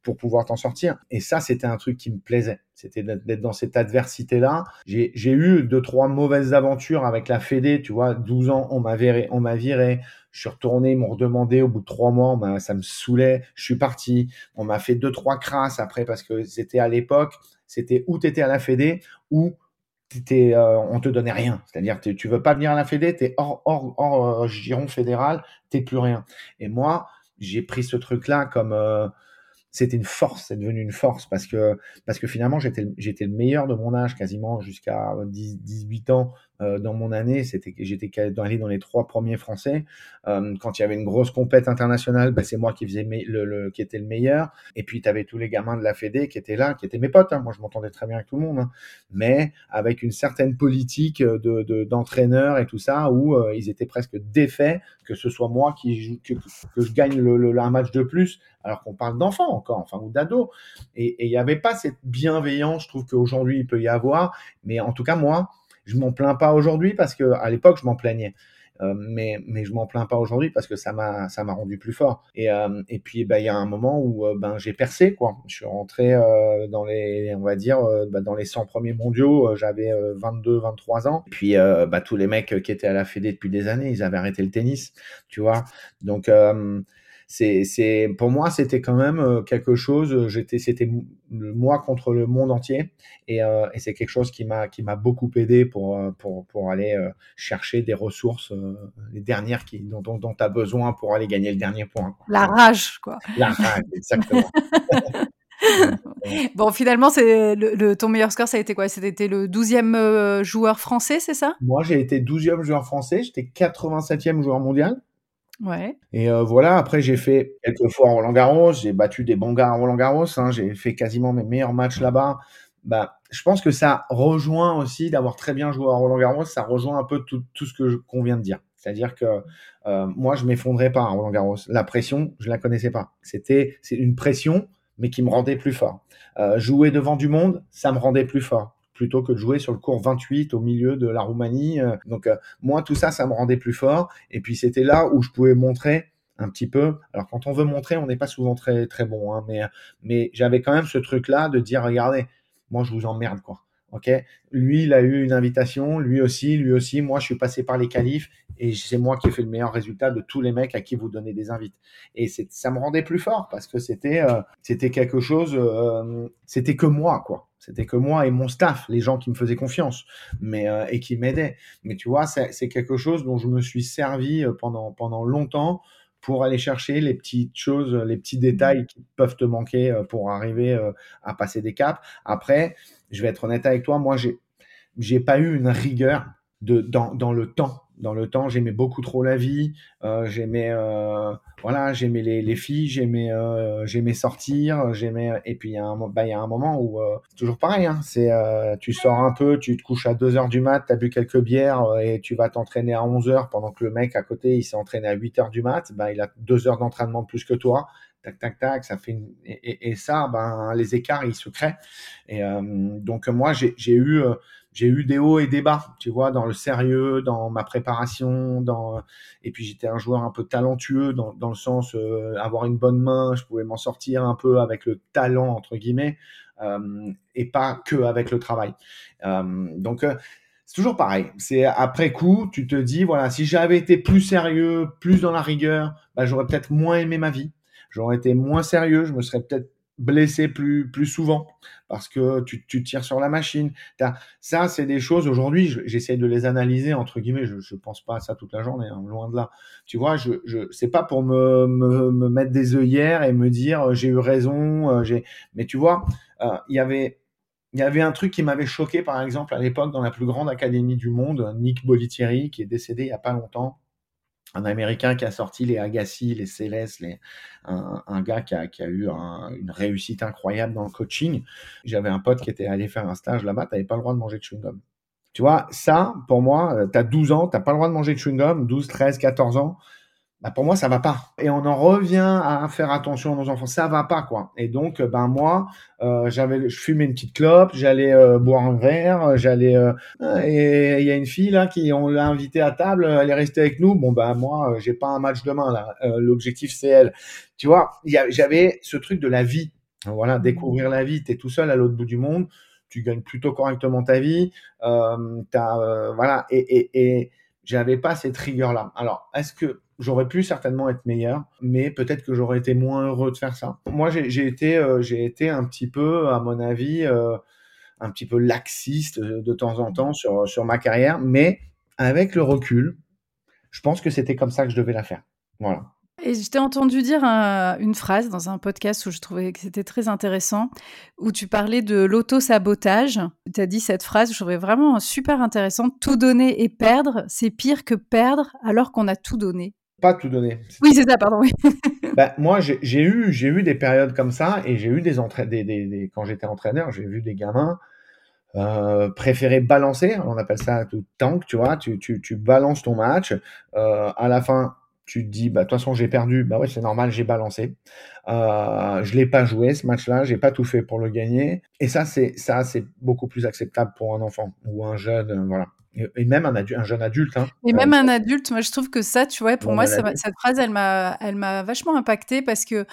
pour pouvoir t'en sortir? Et ça, c'était un truc qui me plaisait. C'était d'être dans cette adversité-là. J'ai eu deux, trois mauvaises aventures avec la Fédé. Tu vois, 12 ans, on m'a viré, on m'a viré. Je suis retourné, ils m'ont redemandé au bout de trois mois. ça me saoulait. Je suis parti. On m'a fait deux, trois crasses après parce que c'était à l'époque, c'était où tu étais à la Fédé ou euh, on te donnait rien. C'est-à-dire, tu veux pas venir à la Fédé, tu es hors, hors, hors euh, giron fédéral, t'es plus rien. Et moi, j'ai pris ce truc-là comme euh, c'était une force, c'est devenu une force parce que parce que finalement j'étais j'étais le meilleur de mon âge quasiment jusqu'à 18 ans euh, dans mon année, c'était j'étais dans les trois premiers français. Euh, quand il y avait une grosse compète internationale, bah, c'est moi qui faisais le, le, qui était le meilleur. Et puis tu avais tous les gamins de la Fédé qui étaient là, qui étaient mes potes. Hein. Moi, je m'entendais très bien avec tout le monde, hein. mais avec une certaine politique de d'entraîneur et tout ça où euh, ils étaient presque défaits que ce soit moi qui que, que je gagne le, le, un match de plus, alors qu'on parle d'enfants encore, enfin ou d'ados. Et il n'y avait pas cette bienveillance, je trouve qu'aujourd'hui il peut y avoir. Mais en tout cas moi, je m'en plains pas aujourd'hui parce que à l'époque je m'en plaignais. Euh, mais mais je m'en plains pas aujourd'hui parce que ça m'a ça m'a rendu plus fort. Et euh, et puis bah il y a un moment où euh, ben j'ai percé quoi. Je suis rentré dans les on va dire bah, dans les 100 premiers mondiaux j'avais 22 23 ans. Et puis bah tous les mecs qui étaient à la Fédé depuis des années ils avaient arrêté le tennis tu vois. Donc c'est, c'est, pour moi, c'était quand même euh, quelque chose. Euh, j'étais, c'était moi contre le monde entier, et, euh, et c'est quelque chose qui m'a, qui m'a beaucoup aidé pour, pour, pour aller chercher des ressources, les dernières qui, dont, dont, dont tu as besoin pour aller gagner le dernier point. Quoi. La rage, quoi. La rage, exactement. bon, finalement, c'est le, le, ton meilleur score, ça a été quoi? C'était le 12e joueur français, c'est ça? Moi, j'ai été 12e joueur français, j'étais 87e joueur mondial. Ouais. Et euh, voilà, après j'ai fait quelques fois Roland Garros, j'ai battu des bons gars à Roland Garros, hein, j'ai fait quasiment mes meilleurs matchs là-bas. Bah, je pense que ça rejoint aussi d'avoir très bien joué à Roland Garros, ça rejoint un peu tout, tout ce que qu'on vient de dire. C'est-à-dire que euh, moi, je m'effondrais pas à Roland Garros. La pression, je la connaissais pas. C'était c'est une pression, mais qui me rendait plus fort. Euh, jouer devant du monde, ça me rendait plus fort plutôt que de jouer sur le cours 28 au milieu de la Roumanie. Euh. Donc euh, moi, tout ça, ça me rendait plus fort. Et puis c'était là où je pouvais montrer un petit peu. Alors quand on veut montrer, on n'est pas souvent très très bon, hein, mais mais j'avais quand même ce truc là de dire regardez, moi je vous emmerde quoi. Ok, lui il a eu une invitation, lui aussi, lui aussi. Moi je suis passé par les qualifs et c'est moi qui ai fait le meilleur résultat de tous les mecs à qui vous donnez des invites. Et ça me rendait plus fort parce que c'était euh, c'était quelque chose, c'était que moi quoi. C'était que moi et mon staff, les gens qui me faisaient confiance, mais euh, et qui m'aidaient. Mais tu vois, c'est quelque chose dont je me suis servi euh, pendant pendant longtemps pour aller chercher les petites choses, les petits détails qui peuvent te manquer euh, pour arriver à passer des caps. Après, je vais être honnête avec toi, moi j'ai j'ai pas eu une rigueur de dans dans le temps dans le temps, j'aimais beaucoup trop la vie. Euh, j'aimais, euh, voilà, j'aimais les, les filles, j'aimais, euh, j'aimais sortir, j'aimais. Et puis il y a un, bah, y a un moment où c'est toujours pareil. Hein, c'est, tu sors un peu, tu te couches à 2 heures du mat, t'as bu quelques bières et tu vas t'entraîner à 11 heures pendant que le mec à côté il s'est entraîné à 8 heures du mat. Ben il a deux heures d'entraînement de plus que toi. Tac, tac, tac, ça fait et, ça, ben les écarts ils se créent. Et donc moi j'ai eu j'ai eu des hauts et des bas, tu vois, dans le sérieux, dans ma préparation, dans et puis j'étais un joueur un peu talentueux dans, dans le sens euh, avoir une bonne main, je pouvais m'en sortir un peu avec le talent entre guillemets euh, et pas que avec le travail. Euh, donc euh, c'est toujours pareil. C'est après coup, tu te dis voilà, si j'avais été plus sérieux, plus dans la rigueur, bah, j'aurais peut-être moins aimé ma vie. J'aurais été moins sérieux, je me serais peut-être blessé plus, plus souvent parce que tu, tu tires sur la machine. Ça, c'est des choses, aujourd'hui, j'essaie de les analyser, entre guillemets, je ne pense pas à ça toute la journée, hein, loin de là. Tu vois, je, je c'est pas pour me, me, me, mettre des œillères et me dire euh, j'ai eu raison, euh, j'ai... mais tu vois, euh, il y avait il y avait un truc qui m'avait choqué, par exemple, à l'époque, dans la plus grande académie du monde, Nick Bolitieri, qui est décédé il y a pas longtemps, un Américain qui a sorti les Agassi, les Célestes, les, un, gars qui a, eu un, une réussite incroyable dans le coaching. J'avais un pote qui était allé faire un stage là-bas, tu n'avais pas le droit de manger de chewing-gum. Tu vois, ça, pour moi, tu as 12 ans, tu pas le droit de manger de chewing-gum, 12, 13, 14 ans bah pour moi ça va pas. Et on en revient à faire attention à nos enfants. Ça va pas quoi. Et donc euh, ben moi euh, j'avais je fumais une petite clope j'allais euh, boire un verre j'allais euh, et il y a une fille là qui on l'a invitée à table elle est restée avec nous. Bon ben moi j'ai pas un match demain là. L'objectif c'est elle. Tu vois j'avais ce truc de la vie. Voilà découvrir la vie. T'es tout seul à l'autre bout du monde. Tu gagnes plutôt correctement ta vie. Euh, as, voilà. Et, et, et j'avais pas cette rigueur là alors est-ce que j'aurais pu certainement être meilleur, mais peut-être que j'aurais été moins heureux de faire ça. Moi, j'ai été, euh, été un petit peu, à mon avis, euh, un petit peu laxiste de temps en temps sur, sur ma carrière, mais avec le recul, je pense que c'était comme ça que je devais la faire. Voilà. Et je t'ai entendu dire une phrase dans un podcast où je trouvais que c'était très intéressant, où tu parlais de l'auto-sabotage. Tu as dit cette phrase, je trouvais vraiment super intéressante. Tout donner et perdre, c'est pire que perdre alors qu'on a tout donné. Pas tout donner. Oui, c'est ça, pardon. Oui. bah, moi, j'ai eu, eu des périodes comme ça et j'ai eu des entraînements. Des, des, quand j'étais entraîneur, j'ai vu des gamins euh, préférer balancer. On appelle ça tout tank, tu vois. Tu, tu, tu balances ton match. Euh, à la fin, tu te dis, bah, de toute façon, j'ai perdu. Bah ouais, c'est normal, j'ai balancé. Euh, je l'ai pas joué ce match-là, j'ai pas tout fait pour le gagner. Et ça, c'est ça, c'est beaucoup plus acceptable pour un enfant ou un jeune, voilà. Et, même un, un, jeune adulte. Hein. Et même un adulte, moi, je trouve que ça, tu vois, pour moi, cette phrase, elle m'a, elle m'a vachement impacté parce que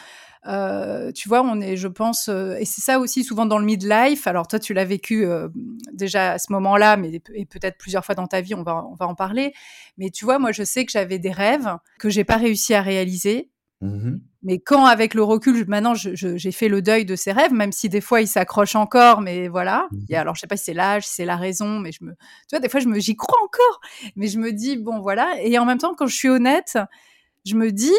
euh, tu vois, on est, je pense, euh, et c'est ça aussi souvent dans le midlife. Alors toi, tu l'as vécu euh, déjà à ce moment-là, mais et peut-être plusieurs fois dans ta vie, on va, on va en parler. Mais tu vois, moi, je sais que j'avais des rêves que j'ai pas réussi à réaliser. Mmh mais quand, avec le recul, maintenant, j'ai fait le deuil de ces rêves, même si des fois ils s'accrochent encore, mais voilà. Mmh alors, je sais pas si c'est l'âge, si c'est la raison, mais je me, tu vois, des fois, je me, j'y crois encore, mais je me dis, bon, voilà. Et en même temps, quand je suis honnête, je me dis,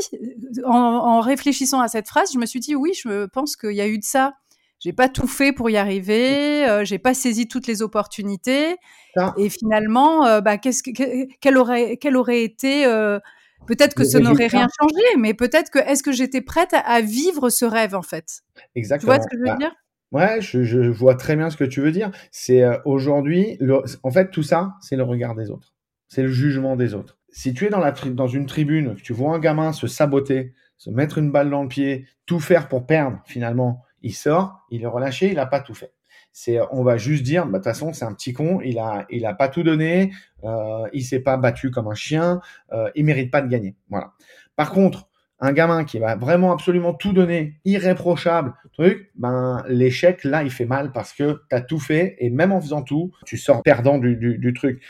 en, réfléchissant à cette phrase, je me suis dit, oui, je pense qu'il y a eu de ça. J'ai pas tout fait pour y arriver, euh, j'ai pas saisi toutes les opportunités, et finalement, euh, bah, qu'est-ce que, quel aurait, quel aurait été, euh, peut-être que ça n'aurait rien changé, mais peut-être que est-ce que j'étais prête à, vivre ce rêve en fait? Exactement. Tu vois ce que je veux bah, dire? Ouais, je, je, vois très bien ce que tu veux dire. C'est aujourd'hui, en fait, tout ça, c'est le regard des autres, c'est le jugement des autres si tu es dans, la dans une tribune, que tu vois un gamin se saboter, se mettre une balle dans le pied, tout faire pour perdre, finalement, il sort, il est relâché, il n'a pas tout fait. C'est, on va juste dire, bah, de toute façon, c'est un petit con, il a, il a pas tout donné, euh, il s'est pas battu comme un chien, euh, il mérite pas de gagner. Voilà. Par contre, un gamin qui va vraiment absolument tout donner, irréprochable, truc, ben l'échec là, il fait mal parce que tu as tout fait et même en faisant tout, tu sors perdant du, du, du truc.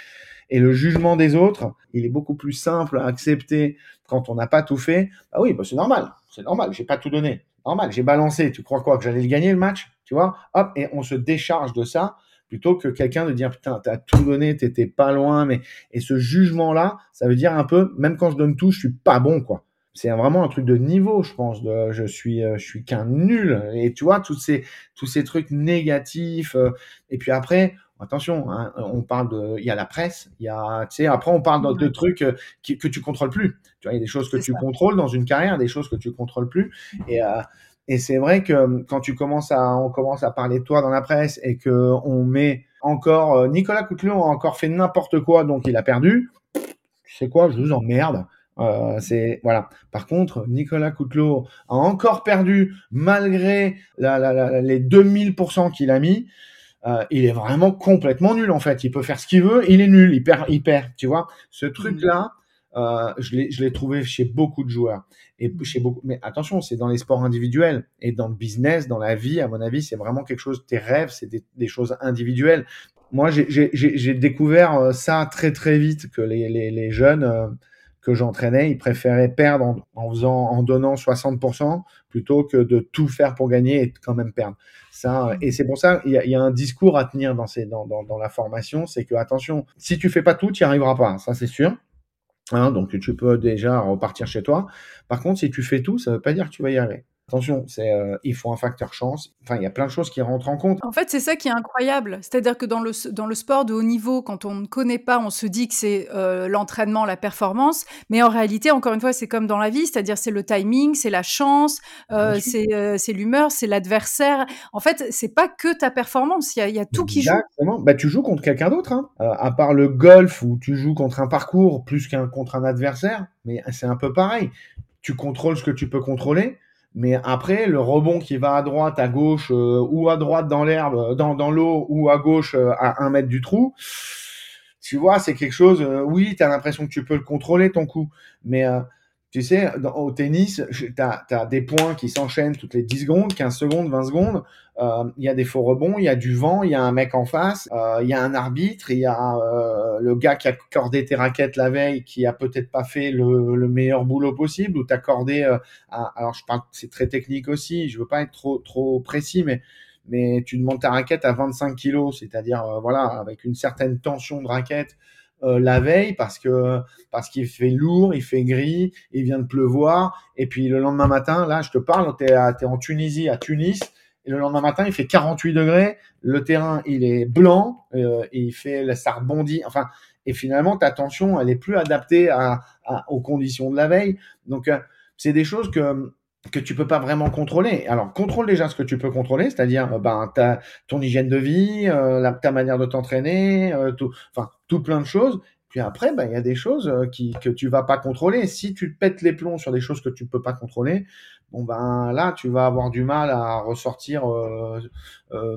Et le jugement des autres, il est beaucoup plus simple à accepter quand on n'a pas tout fait. Ah oui, bah c'est normal, c'est normal, j'ai pas tout donné. Normal, j'ai balancé. Tu crois quoi que j'allais le gagner le match? Tu vois? Hop, et on se décharge de ça plutôt que quelqu'un de dire putain t'as tout donné, t'étais pas loin, mais et ce jugement là, ça veut dire un peu même quand je donne tout, je suis pas bon quoi. C'est vraiment un truc de niveau, je pense. De, je suis, euh, je suis qu'un nul. Et tu vois, tous ces, tous ces trucs négatifs. Euh, et puis après, Attention, hein, on parle de, il y a la presse, il y a, tu sais, après on parle de, trucs euh, que tu contrôles plus. Tu vois, il y a des choses que tu contrôles dans une carrière, des choses que tu contrôles plus. Et, euh, et c'est vrai que euh, quand tu commences à, on commence à parler de toi dans la presse et que on met encore, Nicolas Coutelon a encore fait n'importe quoi, donc il a perdu. C'est quoi, je vous emmerde. Euh, c'est voilà. Par contre, Nicolas Coutelot a encore perdu malgré la, la, la, les 2000% qu'il a mis. Euh, il est vraiment complètement nul en fait. Il peut faire ce qu'il veut, il est nul, il perd, il perd. Tu vois, ce truc-là, euh, je l'ai trouvé chez beaucoup de joueurs et chez beaucoup. Mais attention, c'est dans les sports individuels et dans le business, dans la vie. À mon avis, c'est vraiment quelque chose. Tes rêves, c'est des, choses individuelles. Moi, j'ai découvert euh, ça très très vite que les, les, les jeunes euh, que j'entraînais, ils préféraient perdre en, en, faisant, en donnant 60% plutôt que de tout faire pour gagner et quand même perdre. Ça, et c'est pour ça il y, y, a un discours à tenir dans, ces, dans, dans, dans la formation, c'est que attention, si tu fais pas tout, tu n'y arriveras pas, ça c'est sûr. Hein, donc tu peux déjà repartir chez toi. Par contre, si tu fais tout, ça ne veut pas dire que tu vas y arriver. Attention, c'est euh, il faut un facteur chance. Enfin, il y a plein de choses qui rentrent en compte. En fait, c'est ça qui est incroyable. C'est-à-dire que dans le, dans le sport de haut niveau, quand on ne connaît pas, on se dit que c'est euh, l'entraînement, la performance. Mais en réalité, encore une fois, c'est comme dans la vie. C'est-à-dire, c'est le timing, c'est la chance, euh, c'est l'humeur, c'est l'adversaire. En fait, c'est pas que ta performance. Il y a, y a, tout qui joue. Exactement. Bah, tu joues contre quelqu'un d'autre. Hein. à part le golf où tu joues contre un parcours plus qu'un contre un adversaire. Mais c'est un peu pareil. Tu contrôles ce que tu peux contrôler mais après, le rebond qui va à droite, à gauche, euh, ou à droite dans l'herbe, euh, dans, dans l'eau, ou à gauche euh, à un mètre du trou, tu vois, c'est quelque chose, oui, tu as l'impression que tu peux le contrôler, ton coup. Mais tu sais, au tennis, tu as, des points qui s'enchaînent toutes les 10 secondes, 15 secondes, 20 secondes. Euh, il y a des faux rebonds, il y a du vent, il y a un mec en face, euh, il y a un arbitre, il y a euh, le gars qui a accordé tes raquettes la veille qui a peut-être pas fait le, meilleur boulot possible ou t'accordé. alors je parle, c'est très technique aussi. Je veux pas être trop trop précis, mais mais tu demandes ta raquette à 25 kilos, c'est-à-dire voilà avec une certaine tension de raquette la veille parce que parce qu'il fait lourd, il fait gris, il vient de pleuvoir, et puis le lendemain matin, là, je te parle, t'es es en Tunisie, à Tunis, et le lendemain matin, il fait 48 degrés, le terrain, il est blanc, et il fait, ça rebondit, enfin, et finalement, ta tension, elle est plus adaptée à, aux conditions de la veille. Donc, c'est des choses que que tu peux pas vraiment contrôler. Alors, contrôle déjà ce que tu peux contrôler, c'est-à-dire euh, ben, ta, ton hygiène de vie, euh, la, ta manière de t'entraîner, euh, tout, enfin, tout plein de choses. Puis après, ben, il y a des choses qui, que tu vas pas contrôler. Si tu te pètes les plombs sur des choses que tu peux pas contrôler, bon ben là, tu vas avoir du mal à ressortir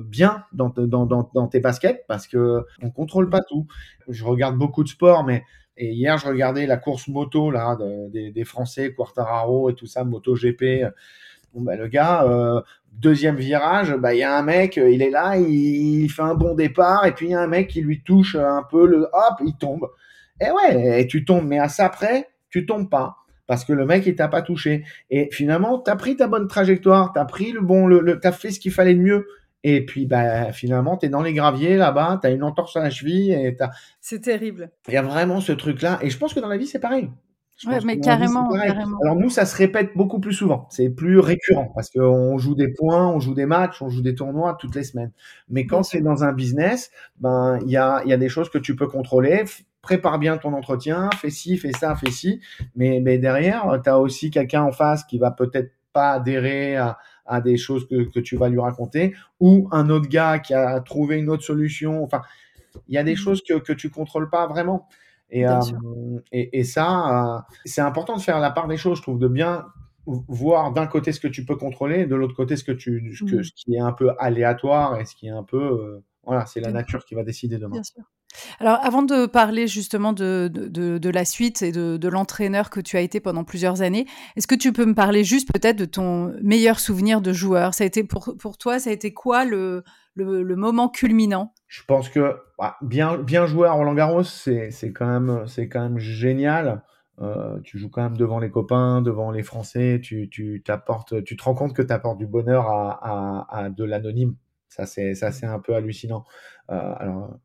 bien dans, dans, dans, tes baskets parce que on contrôle pas tout. Je regarde beaucoup de sport, mais et hier, je regardais la course moto là des, des, Français, Quartararo et tout ça, Moto GP. Bon, bah, le gars, euh, deuxième virage, bah, il y a un mec, il est là, il, fait un bon départ, et puis il y a un mec qui lui touche un peu le, hop, il tombe. Et ouais, et tu tombes, mais à ça près, tu tombes pas. Parce que le mec, il t'a pas touché. Et finalement, tu as pris ta bonne trajectoire, tu as pris le bon, le, le as fait ce qu'il fallait de mieux. Et puis, bah, finalement, tu es dans les graviers là-bas, tu as une entorse à la cheville. et C'est terrible. Il y a vraiment ce truc-là. Et je pense que dans la vie, c'est pareil. Ouais, mais carrément, carrément, Alors nous, ça se répète beaucoup plus souvent. C'est plus récurrent parce qu'on joue des points, on joue des matchs, on joue des tournois toutes les semaines. Mais quand c'est dans un business, ben il y a, y a des choses que tu peux contrôler. Prépare bien ton entretien, fais ci, fais ça, fais ci. Mais, mais derrière, tu as aussi quelqu'un en face qui va peut-être pas adhérer à, à des choses que, que, tu vas lui raconter, ou un autre gars qui a trouvé une autre solution. Enfin, il y a des mmh. choses que, que tu contrôles pas vraiment. Et, euh, et, et, ça, euh, c'est important de faire la part des choses, je trouve, de bien voir d'un côté ce que tu peux contrôler, et de l'autre côté ce que tu, ce, que, mmh. ce qui est un peu aléatoire et ce qui est un peu, euh, voilà, c'est la nature qui va décider demain. Bien sûr. Alors, avant de parler justement de, de, la suite et de, l'entraîneur que tu as été pendant plusieurs années, est-ce que tu peux me parler juste peut-être de ton meilleur souvenir de joueur? Ça a été pour, pour toi, ça a été quoi le, le, moment culminant? Je pense que bah, bien, bien jouer à Roland Garros, c'est quand, même, quand même génial. Euh, tu joues quand même devant les copains, devant les Français, tu, tu, tu te rends compte que tu apportes du bonheur à, à, à de l'anonyme. Ça, c'est un peu hallucinant. Euh, alors,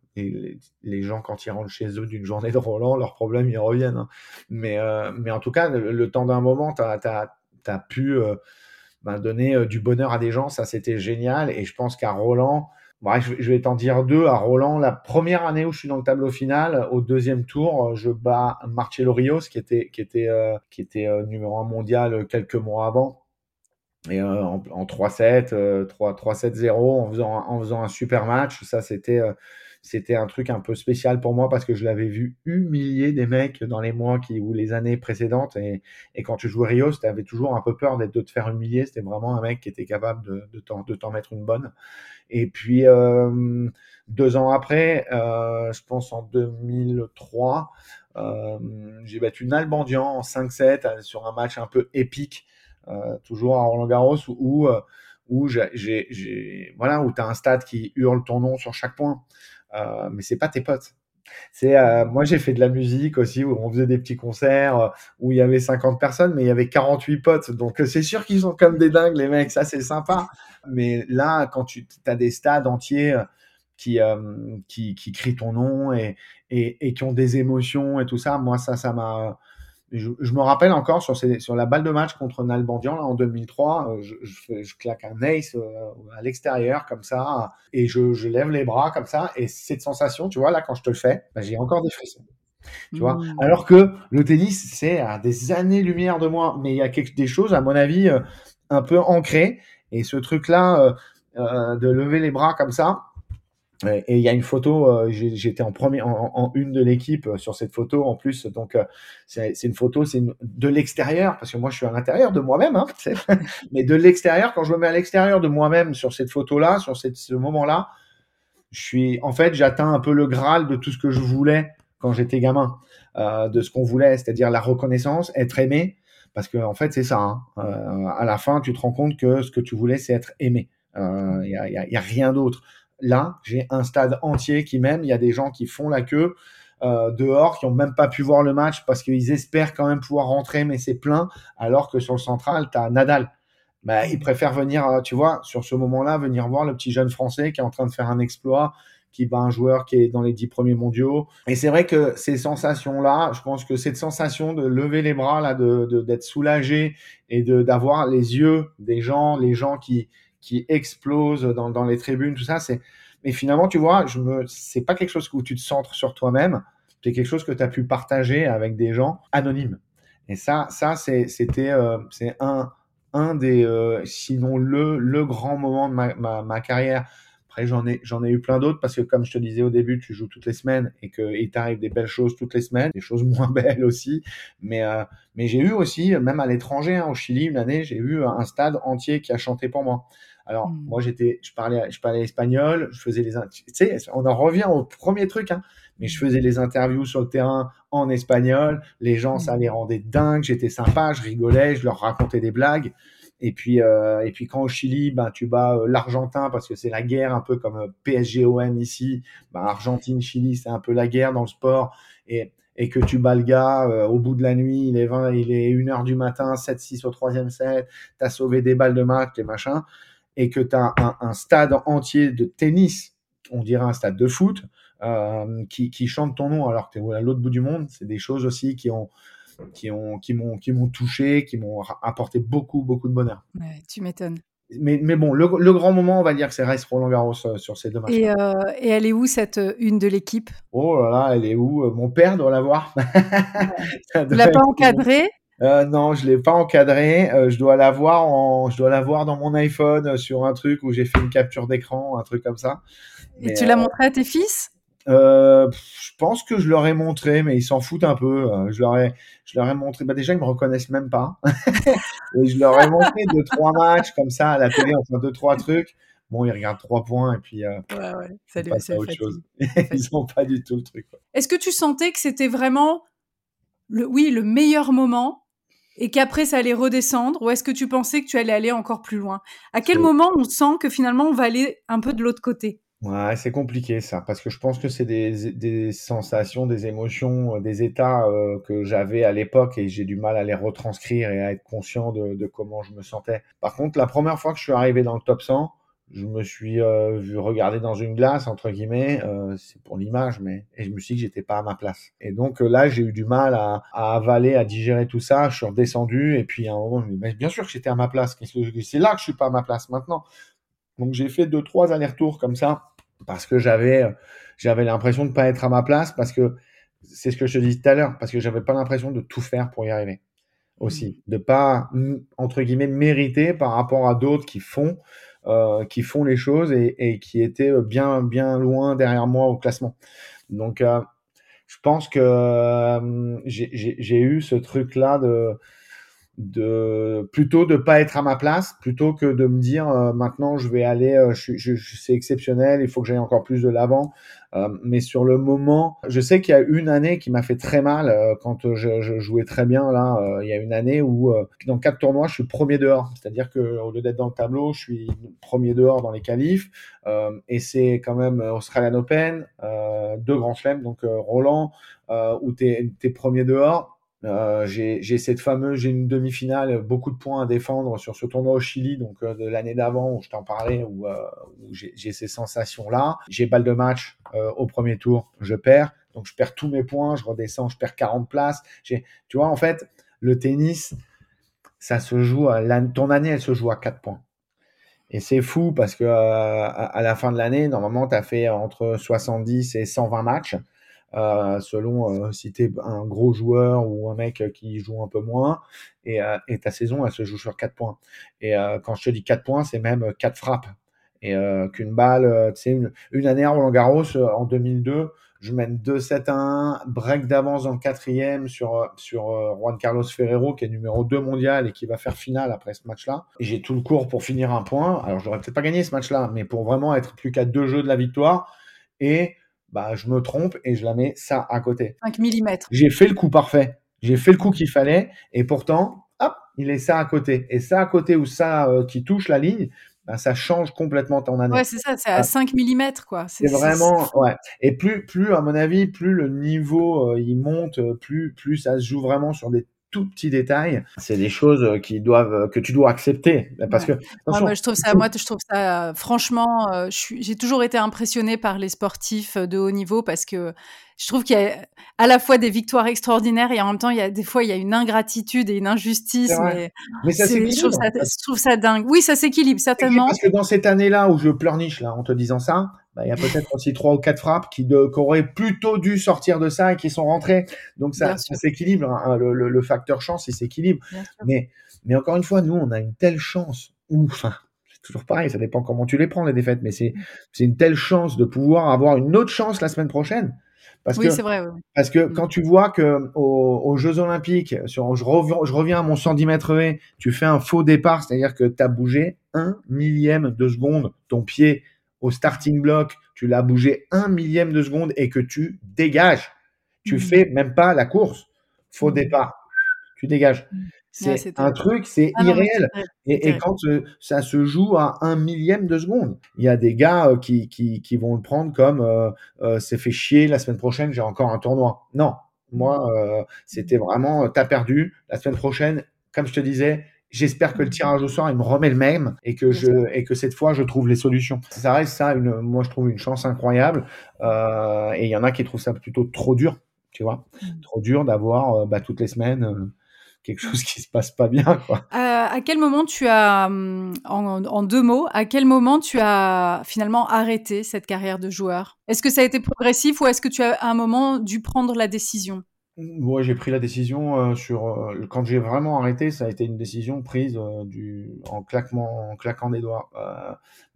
les, gens, quand ils rentrent chez eux d'une journée de Roland, leurs problèmes, ils reviennent. Hein. Mais, euh, mais en tout cas, le, temps d'un moment, tu as, pu euh, ben, donner euh, du bonheur à des gens. Ça, c'était génial. Et je pense qu'à Roland, bref, je vais t'en dire deux. À Roland, la première année où je suis dans le tableau final, au deuxième tour, je bats Marcello Rios, qui était, qui était, qui était numéro un mondial quelques mois avant. Et en, 3-7, 3-7-0, en faisant, en faisant un super match. Ça, c'était c'était un truc un peu spécial pour moi parce que je l'avais vu humilier des mecs dans les mois qui, ou les années précédentes. Et, et quand tu jouais Rio, tu avais toujours un peu peur d'être de te faire humilier. C'était vraiment un mec qui était capable de, de t'en mettre une bonne. Et puis, euh, deux ans après, euh, je pense en 2003, euh, j'ai battu Nalbandian en 5-7 sur un match un peu épique, toujours à Roland Garros, où, où j'ai, voilà, où tu as un stade qui hurle ton nom sur chaque point. Euh, mais c'est pas tes potes. C'est euh, moi j'ai fait de la musique aussi où on faisait des petits concerts euh, où il y avait 50 personnes mais il y avait 48 potes. Donc c'est sûr qu'ils sont comme des dingues les mecs. Ça c'est sympa. Mais là quand tu as des stades entiers qui, qui, qui crient ton nom et, et, et, qui ont des émotions et tout ça moi ça ça m'a je, me rappelle encore sur, sur la balle de match contre Nalbandian là, en 2003, euh, je, je, claque un ace euh, à l'extérieur comme ça et je, lève les bras comme ça et cette sensation, tu vois, là quand je te le fais, bah, j'ai encore des frissons. Tu vois? Mmh. Alors que le tennis, c'est à des années-lumière de moi, mais il y a quelque, des choses, à mon avis, euh, un peu ancrées. Et ce truc-là, de lever les bras comme ça, et il y a une photo, euh, j'étais en en, une de l'équipe euh, sur cette photo en plus. Donc euh, c'est une photo, c'est de l'extérieur parce que moi je suis à l'intérieur de moi-même, hein, mais de l'extérieur quand je me mets à l'extérieur de moi-même sur cette photo-là, sur ce moment-là, je suis, en fait, j'atteins un peu le graal de tout ce que je voulais quand j'étais gamin, de ce qu'on voulait, c'est-à-dire la reconnaissance, être aimé, parce que en fait c'est ça. Hein. À la fin, tu te rends compte que ce que tu voulais, c'est être aimé. Il y a, y, a, y a rien d'autre. Là, j'ai un stade entier qui m'aime. Il y a des gens qui font la queue euh, dehors, qui ont même pas pu voir le match parce qu'ils espèrent quand même pouvoir rentrer, mais c'est plein. Alors que sur le central, tu as Nadal. Bah, ils préfèrent venir, euh, tu vois, sur ce moment-là, venir voir le petit jeune français qui est en train de faire un exploit, qui bat un joueur qui est dans les dix premiers mondiaux. Et c'est vrai que ces sensations-là, je pense que cette sensation de lever les bras, d'être soulagé et d'avoir les yeux des gens, les gens qui qui explosent dans, dans les tribunes, tout ça, c'est. Mais finalement, tu vois, je me, c'est pas quelque chose où tu te centres sur toi-même. C'est quelque chose que tu as pu partager avec des gens anonymes. Et ça, ça c'était euh, c'est un, un des, euh, sinon le, le grand moment de ma, ma, ma carrière. Après, j'en ai, j'en ai eu plein d'autres parce que, comme je te disais au début, tu joues toutes les semaines et qu'il t'arrive des belles choses toutes les semaines, des choses moins belles aussi. Mais, euh, mais j'ai eu aussi, même à l'étranger, hein, au Chili, une année, j'ai eu un stade entier qui a chanté pour moi. Alors, mmh. moi, j'étais, je parlais, je parlais espagnol, je faisais les, tu sais, on en revient au premier truc, hein mais je faisais les interviews sur le terrain en espagnol. Les gens, ça les rendait dingues. J'étais sympa, je rigolais, je leur racontais des blagues. Et puis, euh, et puis quand au Chili, ben, tu bats euh, l'Argentin parce que c'est la guerre, un peu comme euh, PSG-OM ici. Ben, Argentine-Chili, c'est un peu la guerre dans le sport. Et, et que tu bats le gars au bout de la nuit, il est 20, il est 1h du matin, 7-6 au troisième set, tu as sauvé des balles de match, et machin, et que tu as un, stade entier de tennis, on dirait un stade de foot, qui, qui chantent ton nom alors que tu es à l'autre bout du monde. C'est des choses aussi qui ont qui ont qui m'ont qui m'ont touché, qui m'ont apporté beaucoup beaucoup de bonheur. Ouais, tu m'étonnes. Mais, mais bon, le, le, grand moment, on va dire que c'est Race Roland Garros euh, sur ces deux matchs. Et, euh, et, elle est où cette une de l'équipe? Oh là là, elle est où? Mon père doit la voir. tu l'as pas encadrée? Euh, non, je l'ai pas encadré. Euh, je dois l'avoir en, je dois l'avoir dans mon iPhone sur un truc où j'ai fait une capture d'écran, un truc comme ça. Et tu l'as montré à tes fils? Euh, je pense que je leur ai montré, mais ils s'en foutent un peu. Euh, je leur ai, je leur ai montré. Bah déjà, ils me reconnaissent même pas. et je leur ai montré deux trois matchs comme ça à la télé, enfin deux trois trucs. Bon, ils regardent trois points et puis euh, ouais, ouais. Ça à autre chose. ils n'ont pas du tout le truc. Est-ce que tu sentais que c'était vraiment le, oui, le meilleur moment et qu'après ça allait redescendre? Ou est-ce que tu pensais que tu allais aller encore plus loin? À quel moment on sent que finalement on va aller un peu de l'autre côté? Ouais, c'est compliqué ça, parce que je pense que c'est des, des sensations, des émotions, euh, des états euh, que j'avais à l'époque et j'ai du mal à les retranscrire et à être conscient de, de, comment je me sentais. Par contre, la première fois que je suis arrivé dans le top 100, je me suis euh, vu regarder dans une glace, entre guillemets, euh, c'est pour l'image, mais et je me suis dit que j'étais pas à ma place. Et donc euh, là, j'ai eu du mal à, à, avaler, à digérer tout ça. Je suis redescendu et puis à un moment, je me dis, mais bien sûr que j'étais à ma place. C'est là que je suis pas à ma place maintenant. Donc j'ai fait deux trois allers-retours comme ça parce que j'avais j'avais l'impression de pas être à ma place parce que c'est ce que je te disais tout à l'heure parce que j'avais pas l'impression de tout faire pour y arriver aussi de pas entre guillemets mériter par rapport à d'autres qui font euh, qui font les choses et, et, qui étaient bien bien loin derrière moi au classement. Donc euh, je pense que euh, j'ai eu ce truc là de de plutôt de pas être à ma place plutôt que de me dire euh, maintenant je vais aller euh, je, je, c'est exceptionnel il faut que j'aille encore plus de l'avant. Euh, mais sur le moment je sais qu'il y a une année qui m'a fait très mal euh, quand je, je, jouais très bien là il y a une année où dans quatre tournois je suis premier dehors. C'est-à-dire que au lieu d'être dans le tableau je suis premier dehors dans les qualifs. Et c'est quand même Australian Open deux grands chelems donc Roland où tu es premier dehors euh, j'ai cette fameuse, j'ai une demi-finale, beaucoup de points à défendre sur ce tournoi au Chili, donc euh, de l'année d'avant où je t'en parlais, où, euh, j'ai ces sensations-là. J'ai balle de match au premier tour, je perds, donc je perds tous mes points, je redescends, je perds 40 places. Tu vois, en fait, le tennis, ça se joue, à ton année, elle se joue à 4 points. Et c'est fou parce que à la fin de l'année, normalement, tu as fait entre 70 et 120 matchs. Euh, selon euh, si tu es un gros joueur ou un mec qui joue un peu moins. Et, euh, ta saison, elle se joue sur 4 points. Et quand je te dis 4 points, c'est même 4 frappes. Et qu'une balle, tu sais, une, une, année à Roland Garros, en 2002, je mène 2-7 à 1, break d'avance dans le quatrième sur, sur Juan Carlos Ferrero, qui est numéro 2 mondial et qui va faire finale après ce match-là. J'ai tout le cours pour finir un point. Alors, j'aurais peut-être pas gagné ce match-là, mais pour vraiment être plus qu'à deux jeux de la victoire. Et bah, je me trompe et je la mets ça à côté. 5 mm. J'ai fait le coup parfait. J'ai fait le coup qu'il fallait et pourtant, hop, il est ça à côté. Et ça à côté ou ça euh, qui touche la ligne, bah, ça change complètement ton année. Ouais, c'est ça, c'est à 5 mm, quoi. C'est vraiment, ouais. Et plus, plus, à mon avis, plus le niveau euh, il monte, plus, plus ça se joue vraiment sur des tout petits détails, c'est des choses qui doivent, que tu dois accepter. Parce que, moi, je trouve ça, moi, je trouve ça, franchement, j'ai toujours été impressionnée par les sportifs de haut niveau parce que je trouve qu'il y a à la fois des victoires extraordinaires et en même temps, il y a des fois, il y a une ingratitude et une injustice. Mais, mais ça je, trouve ça, je trouve ça dingue. Oui, ça s'équilibre, certainement. Parce que dans cette année-là où je pleurniche, là, en te disant ça, bah, il y a peut-être aussi trois ou quatre frappes qui, de, qui, auraient plutôt dû sortir de ça et qui sont rentrées. Donc ça, ça s'équilibre. Hein, le, le, facteur chance, il s'équilibre. Mais, mais encore une fois, nous, on a une telle chance. Enfin, c'est toujours pareil, ça dépend comment tu les prends, les défaites. Mais c'est, une telle chance de pouvoir avoir une autre chance la semaine prochaine. Parce oui, c'est vrai. Parce que mm. quand tu vois que aux, Jeux Olympiques, sur, je, reviens, je reviens à mon 110 mètres haies, tu fais un faux départ, c'est-à-dire que tu as bougé un millième de seconde ton pied au starting block, tu l'as bougé un millième de seconde et que tu dégages. Tu mmh. fais même pas la course. Faux mmh. départ. Tu dégages. Mmh. C'est un truc, c'est ah irréel. Et, quand euh, ça se joue à un millième de seconde, il y a des gars euh, qui, qui, qui, vont le prendre comme euh, c'est fait chier, la semaine prochaine, j'ai encore un tournoi. Non, moi, c'était vraiment, t'as perdu, la semaine prochaine, comme je te disais, J'espère que le tirage au sort, il me remet le même et que je et que cette fois, je trouve les solutions. Ça reste ça, une, moi, je trouve une chance incroyable. Euh, et il y en a qui trouvent ça plutôt trop dur, tu vois, mmh. trop dur d'avoir euh, bah, toutes les semaines euh, quelque chose qui se passe pas bien. Quoi. à quel moment tu as, hum, en, en, deux mots, à quel moment tu as finalement arrêté cette carrière de joueur? Est-ce que ça a été progressif ou est-ce que tu as à un moment dû prendre la décision? Ouais, j'ai pris la décision euh, sur euh, quand j'ai vraiment arrêté, ça a été une décision prise euh, du en claquement en claquant des doigts.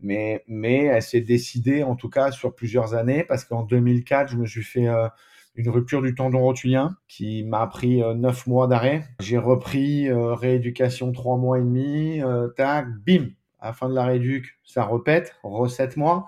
mais mais elle s'est décidée en tout cas sur plusieurs années parce qu'en 2004, je me suis fait une rupture du tendon rotulien qui m'a pris neuf mois d'arrêt. J'ai repris rééducation trois mois et demi, tac, bim, à la fin de la rééduc, ça repète, re sept mois.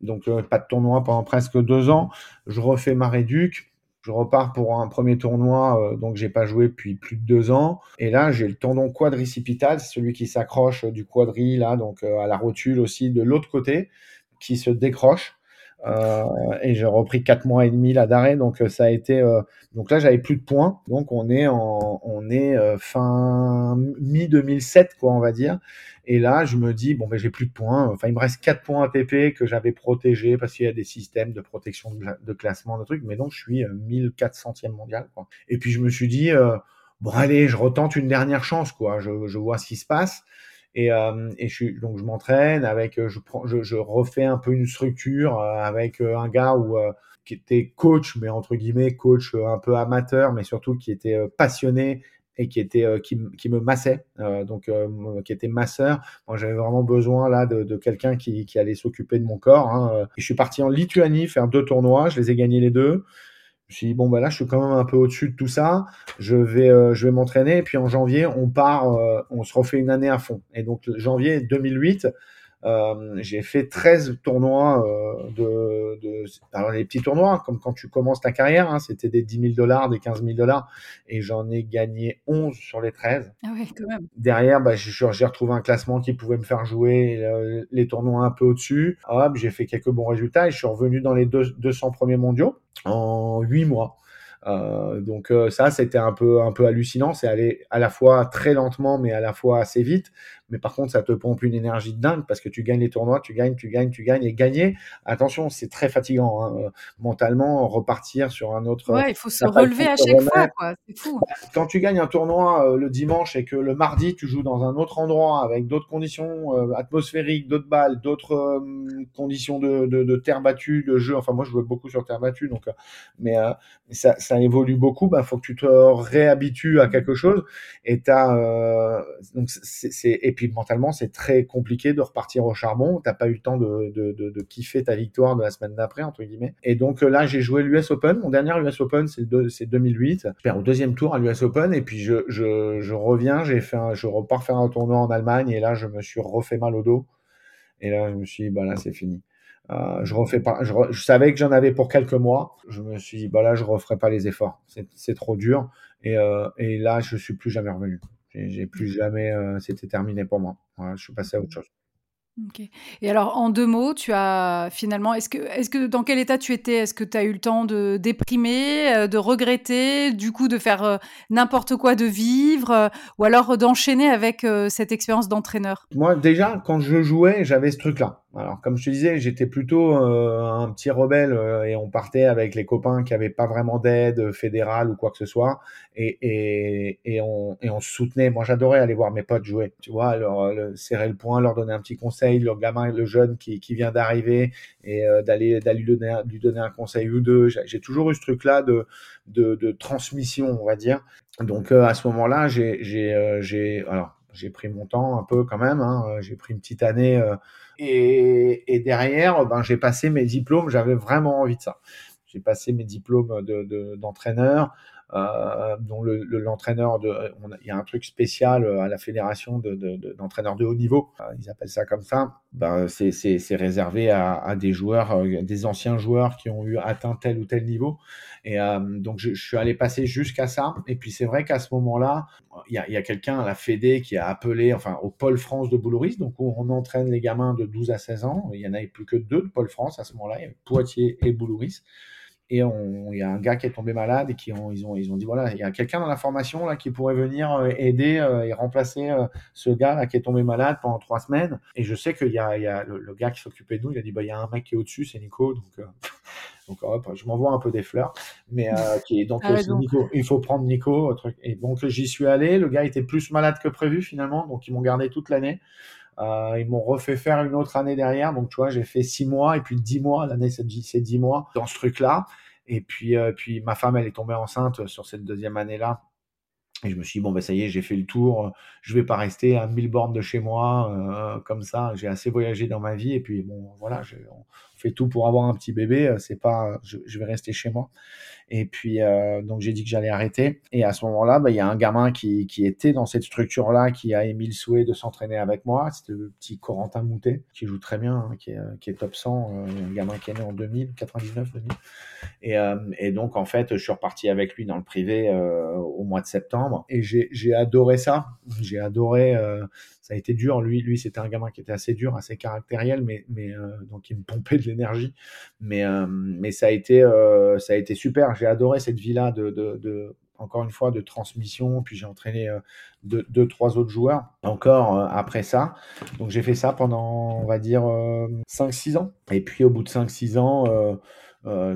Donc pas de tournoi pendant presque deux ans. Je refais ma rééduc je repars pour un premier tournoi, euh, donc j'ai pas joué depuis plus de deux ans. Et là, j'ai le tendon quadricipital, celui qui s'accroche du quadri là, donc euh, à la rotule aussi de l'autre côté, qui se décroche. Euh, et j'ai repris quatre mois et demi là d'arrêt, donc euh, ça a été. Euh, donc là, j'avais plus de points, donc on est en, on est fin mi 2007 quoi, on va dire. Et là, je me dis bon ben j'ai plus de points. Enfin, il me reste quatre points ATP que j'avais protégés parce qu'il y a des systèmes de protection de, classement de trucs, mais donc je suis 1400e mondial quoi. Et puis je me suis dit bon allez, je retente une dernière chance quoi. Je, je vois ce qui se passe. Et, euh, et je donc je m'entraîne avec, euh, je prends, je, je, refais un peu une structure euh, avec un gars où qui était coach, mais entre guillemets coach un peu amateur, mais surtout qui était passionné et qui était qui, qui, me massait, donc qui était masseur. Moi, j'avais vraiment besoin là de, de quelqu'un qui, qui, allait s'occuper de mon corps. Hein. Et je suis parti en Lituanie faire deux tournois, je les ai gagnés les deux. Je me suis dit, bon, bah là, je suis quand même un peu au-dessus de tout ça. Je vais, euh, je vais m'entraîner. Et puis en janvier, on part, euh, on se refait une année à fond. Et donc, janvier 2008, euh, j'ai fait 13 tournois euh, de, de, alors les petits tournois comme quand tu commences ta carrière, hein, c'était des 10 000 dollars, des 15 000 dollars, et j'en ai gagné 11 sur les 13. Ah ouais, quand même. Derrière, bah, j'ai retrouvé un classement qui pouvait me faire jouer les tournois un peu au-dessus. Hop, j'ai fait quelques bons résultats et je suis revenu dans les deux, 200 premiers mondiaux en 8 mois. Euh, donc euh, ça, c'était un peu un peu hallucinant. C'est aller à la fois très lentement, mais à la fois assez vite. Mais par contre, ça te pompe une énergie de dingue parce que tu gagnes les tournois, tu gagnes, tu gagnes, tu gagnes et gagner. Attention, c'est très fatigant hein. mentalement. Repartir sur un autre. Ouais, il faut se relever à chaque fois. Quoi. C'est fou. Quand tu gagnes un tournoi euh, le dimanche et que le mardi tu joues dans un autre endroit avec d'autres conditions atmosphériques, d'autres balles, d'autres conditions de, de, de, terre battue, de jeu. Enfin, moi, je jouais beaucoup sur terre battue, donc mais ça, ça évolue beaucoup, bah faut que tu te réhabitues à quelque chose. Et t'as euh, donc c'est et puis mentalement c'est très compliqué de repartir au charbon. T'as pas eu le temps de, kiffer ta victoire de la semaine d'après entre guillemets. Et donc là j'ai joué l'US Open. Mon dernier US Open c'est c'est 2008. Je perds au deuxième tour à l'US Open et puis je je, reviens. J'ai fait un, je repars faire un tournoi en Allemagne et là je me suis refait mal au dos. Et là je me suis dit bah là c'est fini. Euh, je refais pas. Je, je savais que j'en avais pour quelques mois. Je me suis dit, bah là, je referai pas les efforts. C'est trop dur. Et, euh, et, là, je suis plus jamais revenu. J'ai plus jamais. Euh, C'était terminé pour moi. Voilà, je suis passé à autre chose. OK. Et alors, en deux mots, tu as finalement, est-ce que, est-ce que dans quel état tu étais? Est-ce que tu as eu le temps de déprimer, euh, de regretter, du coup de faire euh, n'importe quoi, de vivre, euh, ou alors d'enchaîner avec cette expérience d'entraîneur? Moi, déjà, quand je jouais, j'avais ce truc-là. Alors, comme je te disais, j'étais plutôt un petit rebelle et on partait avec les copains qui n'avaient pas vraiment d'aide fédérale ou quoi que ce soit, et, et, et, on, et on se soutenait. Moi, j'adorais aller voir mes potes jouer, tu vois, leur, serrer le poing, leur donner un petit conseil le gamin, le jeune qui, vient d'arriver et euh, d'aller lui donner, lui donner un conseil ou deux. J'ai toujours eu ce truc-là de, de, transmission, on va dire. Donc euh, à ce moment-là, j'ai euh, j'ai alors j'ai pris mon temps un peu quand même. Hein. j'ai pris une petite année et, derrière, ben j'ai passé mes diplômes. J'avais vraiment envie de ça. J'ai passé mes diplômes d'entraîneur. Euh, dont l'entraîneur de, il y a un truc spécial euh, à la fédération d'entraîneurs de, haut niveau, euh, ils appellent ça comme ça. Ben, c'est réservé à, des joueurs, des anciens joueurs qui ont eu atteint tel ou tel niveau. Et donc je, suis allé passer jusqu'à ça. Et puis c'est vrai qu'à ce moment-là, il y a, a quelqu'un à la Fédé qui a appelé, enfin au Pôle France de Boulouris, donc où on entraîne les gamins de 12 à 16 ans. Il y en avait plus que deux de Pôle France à ce moment-là, Poitiers et Boulouris. Et il y a un gars qui est tombé malade et qui ont, ils, ont, ils ont dit voilà, il y a quelqu'un dans la formation là, qui pourrait venir euh, aider euh, et remplacer euh, ce gars là, qui est tombé malade pendant trois semaines. Et je sais qu'il y a, il y a le, gars qui s'occupait de nous, il a dit bah, il y a un mec qui est au-dessus, c'est Nico. Donc, donc je m'envoie un peu des fleurs. Mais qui, donc, ah Nico, il faut prendre Nico. Truc. Et donc j'y suis allé. Le gars était plus malade que prévu finalement. Donc ils m'ont gardé toute l'année. Euh, ils m'ont refait faire une autre année derrière. Donc, tu vois, j'ai fait six mois et puis dix mois. L'année, c'est dix mois dans ce truc-là. Et puis, euh, puis, ma femme, elle est tombée enceinte sur cette deuxième année-là. Et je me suis dit, bon, ben ça y est, j'ai fait le tour. Je vais pas rester à 1000 bornes de chez moi euh, comme ça. J'ai assez voyagé dans ma vie. Et puis, bon, voilà, on tout pour avoir un petit bébé. C'est pas, je, je, vais rester chez moi. Et puis, euh, donc, j'ai dit que j'allais arrêter. Et à ce moment-là, bah, il y a un gamin qui, qui était dans cette structure-là, qui a émis le souhait de s'entraîner avec moi. C'était le petit Corentin Moutet, qui joue très bien, hein, qui, est, qui, est, top 100, euh, un gamin qui est né en 2000, 99, 2000. Et, euh, et donc, en fait, je suis reparti avec lui dans le privé euh, au mois de septembre. Et j'ai adoré ça. J'ai adoré euh, ça a été dur. Lui, lui, c'était un gamin qui était assez dur, assez caractériel, mais, euh, donc il me pompait de l'énergie. Mais, euh, mais ça a été, euh, ça a été super. J'ai adoré cette vie-là encore une fois, de transmission. Puis j'ai entraîné deux, deux, trois autres joueurs encore après ça. Donc j'ai fait ça pendant, on va dire, 5-6 ans. Et puis au bout de 5-6 ans,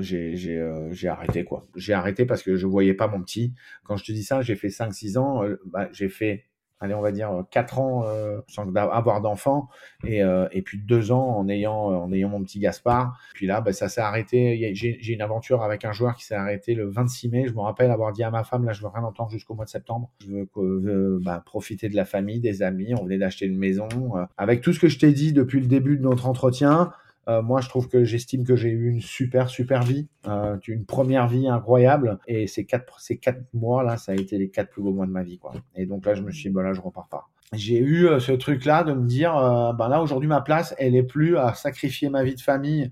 j'ai arrêté quoi. J'ai arrêté parce que je voyais pas mon petit. Quand je te dis ça, j'ai fait 5-6 ans. bah, j'ai fait allez, on va dire 4 ans euh, sans avoir d'enfant et, euh, et puis 2 ans en ayant, en ayant mon petit Gaspard. Puis là, bah, ça s'est arrêté. J'ai une aventure avec un joueur qui s'est arrêté le 26 mai. Je me rappelle avoir dit à ma femme, là, je veux rien entendre jusqu'au mois de septembre. Je veux, veux bah, profiter de la famille, des amis. On venait d'acheter une maison. Euh, avec tout ce que je t'ai dit depuis le début de notre entretien, euh, moi, je trouve que j'estime que j'ai eu une super, super vie, euh, une première vie incroyable. Et ces quatre, ces quatre mois là, ça a été les quatre plus beaux mois de ma vie, quoi. Et donc là, je me suis dit, bah là, je repars pas. J'ai eu euh, ce truc-là de me dire, bah là, aujourd'hui, ma place, elle est plus à sacrifier ma vie de famille